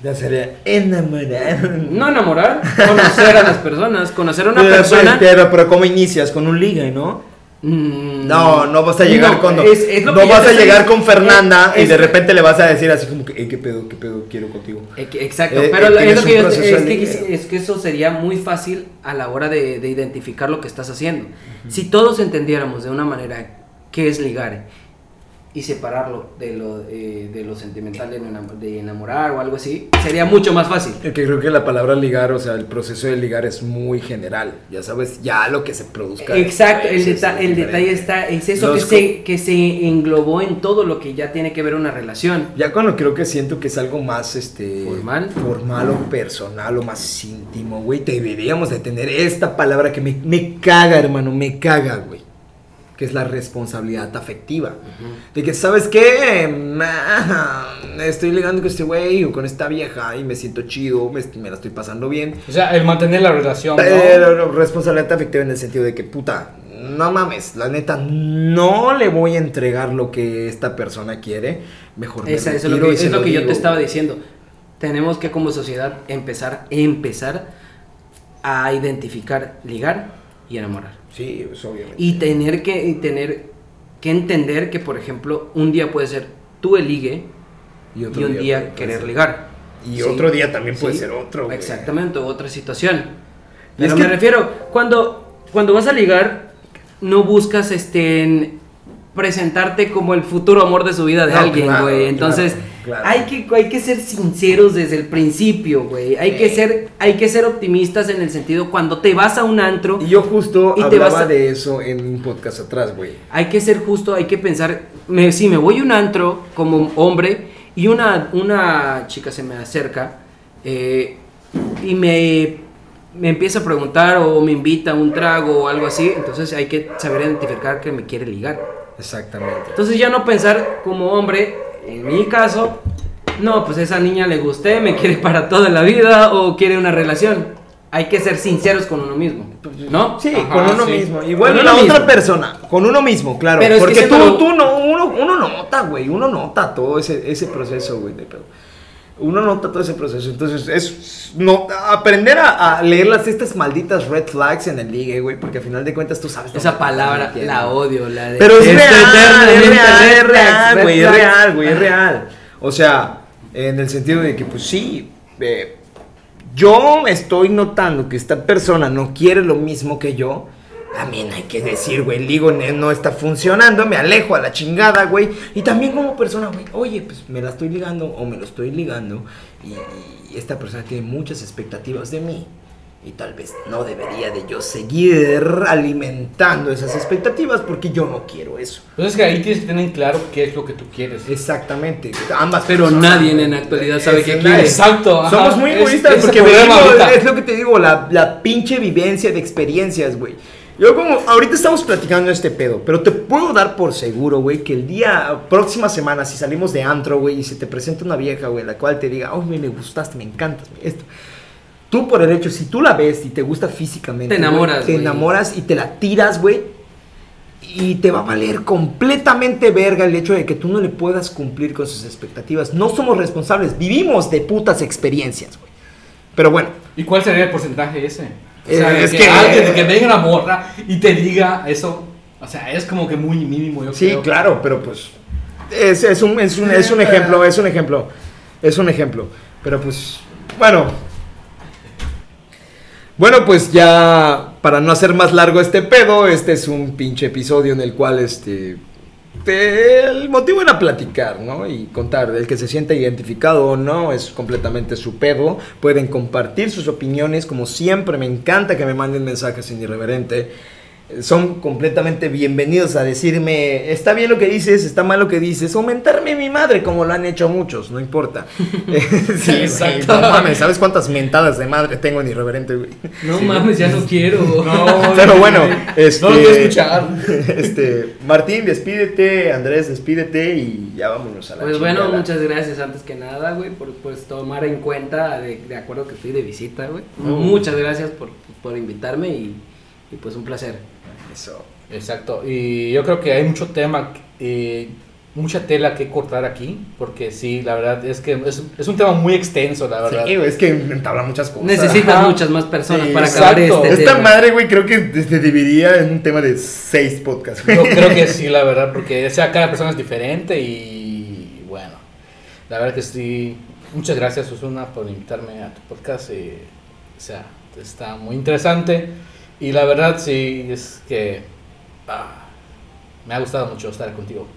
A: Ya sería enamorar.
B: No enamorar, conocer a las personas, conocer a una
A: Pero,
B: persona.
A: Pero, pero, ¿cómo inicias? Con un ligue, ¿no?
B: Mm,
A: No, no vas a llegar
B: no,
A: con.
B: es- es lo
A: no vas a llegar con Fernanda y de repente le vas a decir así como que, "Ey, ¿qué pedo, qué pedo, quiero contigo?
B: Eh, que- Exacto,
A: Eh,
B: pero
A: eh,
B: es, lo que yo- es que,
A: ligue.
B: es que eso sería muy fácil a la hora de, de identificar lo que estás haciendo. Si todos entendiéramos de una manera qué es ligar y separarlo de lo, eh, de lo sentimental de, enam- de enamorar o algo así, sería mucho más fácil.
A: Es que creo que la palabra ligar, o sea, el proceso de ligar es muy general. Ya sabes, ya lo que se produzca.
B: Exacto, el, deta- el detalle está, es eso
A: Los
B: que se, que se englobó en todo lo que ya tiene que ver una relación.
A: Ya cuando creo que siento que es algo más, este...
B: ¿Formal?
A: Formal o personal o más íntimo, güey. Deberíamos de tener esta palabra que me, me caga, hermano, me caga, güey. Que es la responsabilidad afectiva. De que, ¿sabes qué? Estoy ligando con este güey o con esta vieja y me siento chido, me, me la estoy pasando bien.
C: O sea, el mantener la relación, ¿no?
A: Pero responsabilidad afectiva en el sentido de que, puta, no mames, la neta, no le voy a entregar lo que esta persona quiere. Mejor me
B: Esa- eso es lo que,
A: y se
B: es lo que yo te estaba diciendo. Tenemos que como sociedad empezar, empezar a identificar, ligar y enamorar.
A: Sí, pues obviamente.
B: Y tener que, y tener que entender que, por ejemplo, un día puede ser tú el ligue y, un día, querer
A: ser-
B: ligar.
A: Y
B: Sí.
A: otro día también puede
B: Sí,
A: ser otro. güey.
B: Exactamente, otra situación. Pero
A: es
B: me
A: que-
B: refiero, cuando, cuando vas a ligar, no buscas este en presentarte como el futuro amor de su vida de
A: No,
B: alguien,
A: claro,
B: güey. Entonces,
A: claro, claro.
B: Hay, que, hay que ser sinceros desde el principio, güey. Hay, que ser, hay que ser optimistas en el sentido cuando te vas a un antro,
A: Y yo justo
B: Y te
A: hablaba
B: vas a-
A: de eso en un podcast atrás, güey.
B: hay que ser justo, hay que pensar, me, si me voy a un antro como hombre y una, una chica se me acerca eh, y me, me empieza a preguntar o me invita a un trago o algo así, entonces hay que saber identificar que me quiere ligar.
A: Exactamente.
B: Entonces ya no pensar como hombre, en mi caso, no, pues esa niña le gusté, me quiere para toda la vida o quiere una relación. Hay que ser sinceros con uno mismo, ¿no?
A: Sí,
C: Ajá,
A: con uno
C: sí.
A: mismo. Igual
B: Con
A: la
B: uno
A: otra
B: mismo.
A: persona, con uno mismo, claro.
B: Pero
A: porque tú,
B: siendo-
A: tú no, uno, uno nota, güey. Uno nota todo ese, ese proceso, güey. de pedo. Uno nota todo ese proceso. Entonces, es no, aprender a, a leer las, estas malditas red flags en el ligue, güey. Porque al final de cuentas tú sabes.
B: Esa palabra la odio, la de
A: Pero es
B: Este,
A: real, es real, es real, güey, es real, güey, es real. O sea, en el sentido de que, pues sí, eh, yo estoy notando que esta persona no quiere lo mismo que yo. También hay que decir, güey, digo, ne- no está funcionando, me alejo a la chingada, güey. Y también como persona, güey, oye, pues me la estoy ligando o me lo estoy ligando. Y, y esta persona tiene muchas expectativas de mí. Y tal vez no debería de yo seguir alimentando esas expectativas porque yo no quiero eso.
C: Entonces que ahí tienes que tener en claro qué es lo que tú quieres.
A: Exactamente. Ambas
B: Pero
A: personas,
B: nadie en la actualidad sabe
A: Es-
B: qué
A: es-
B: quiere.
C: Exacto. ajá.
A: Somos muy
C: Es-
A: egoístas
C: ese
A: porque
C: ahorita.
A: es lo que te digo, la, la pinche vivencia de experiencias, güey. Yo como, ahorita estamos platicando este pedo, pero te puedo dar por seguro, güey, que el día, próxima semana, si salimos de antro, güey, y se te presenta una vieja, güey, la cual te diga, oh, güey, me gustaste, me encantas, güey, esto. Tú por el hecho, si tú la ves y te gusta físicamente,
B: Te enamoras,
A: güey, te enamoras y te la tiras, güey. y te va a valer completamente verga el hecho de que tú no le puedas cumplir con sus expectativas. No somos responsables, vivimos de putas experiencias, güey. Pero bueno.
C: ¿Y cuál sería el porcentaje ese? O
A: Eh,
C: sea,
A: es
C: que,
A: que-
C: alguien de que venga una morra y te diga eso, o sea, es como que muy mínimo, yo
A: Sí,
C: creo.
A: claro, pero pues es, es un, es, un, es un ejemplo, es un ejemplo, es un ejemplo. Pero pues, bueno. Bueno, pues ya para no hacer más largo este pedo, este es un pinche episodio en el cual este te- el motivo era platicar, ¿no? Y contar, el que se sienta identificado o no es completamente su pedo. Pueden compartir sus opiniones, como siempre, me encanta que me manden mensajes sin irreverente. Son completamente bienvenidos a decirme, está bien lo que dices, está mal lo que dices, o mentarme mi madre, como lo han hecho muchos, no importa. sí,
C: Exacto.
A: no mames, ¿sabes cuántas mentadas de madre tengo en irreverente, güey?
B: No mames, ya no quiero.
C: No,
A: Pero bueno, este,
C: No lo quiero escuchar.
A: este, Martín, despídete, Andrés, despídete y ya vámonos a la
B: Pues bueno,
A: chingada.
B: muchas gracias antes que nada, güey, por pues, tomar en cuenta, de, de acuerdo que estoy de visita, güey.
A: Mm.
B: Muchas gracias por, por invitarme y, y pues un placer.
A: Eso.
C: Exacto, y yo creo que hay mucho tema, eh, mucha tela que cortar aquí, porque sí, la verdad es que es, es un tema muy extenso, la verdad.
A: Sí, es que entabla muchas cosas.
B: Necesitas
C: Ajá.
B: muchas más personas
A: Sí,
B: para acabar
C: exacto.
B: este
A: Esta
B: tema.
A: madre, güey, creo que se dividiría en un tema de seis podcasts.
C: Yo creo que sí, la verdad, porque o sea, cada persona es diferente y bueno, la verdad que sí. Muchas gracias, Susuna, por invitarme a tu podcast. eh, o sea, está muy interesante y la verdad sí es que ah, me ha gustado mucho estar contigo.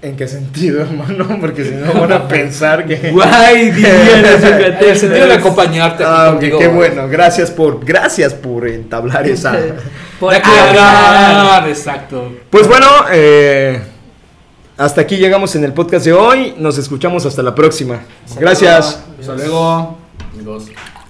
A: ¿En qué sentido, hermano? Porque si no van a pensar que...
B: Guay, en
C: el sentido de acompañarte
A: Ah, qué bueno. Gracias por, gracias por entablar esa.
B: Por
C: aclarar, exacto.
A: Pues bueno, eh, hasta aquí llegamos en el podcast de hoy. Nos escuchamos hasta la próxima. Gracias.
C: Hasta luego, amigos.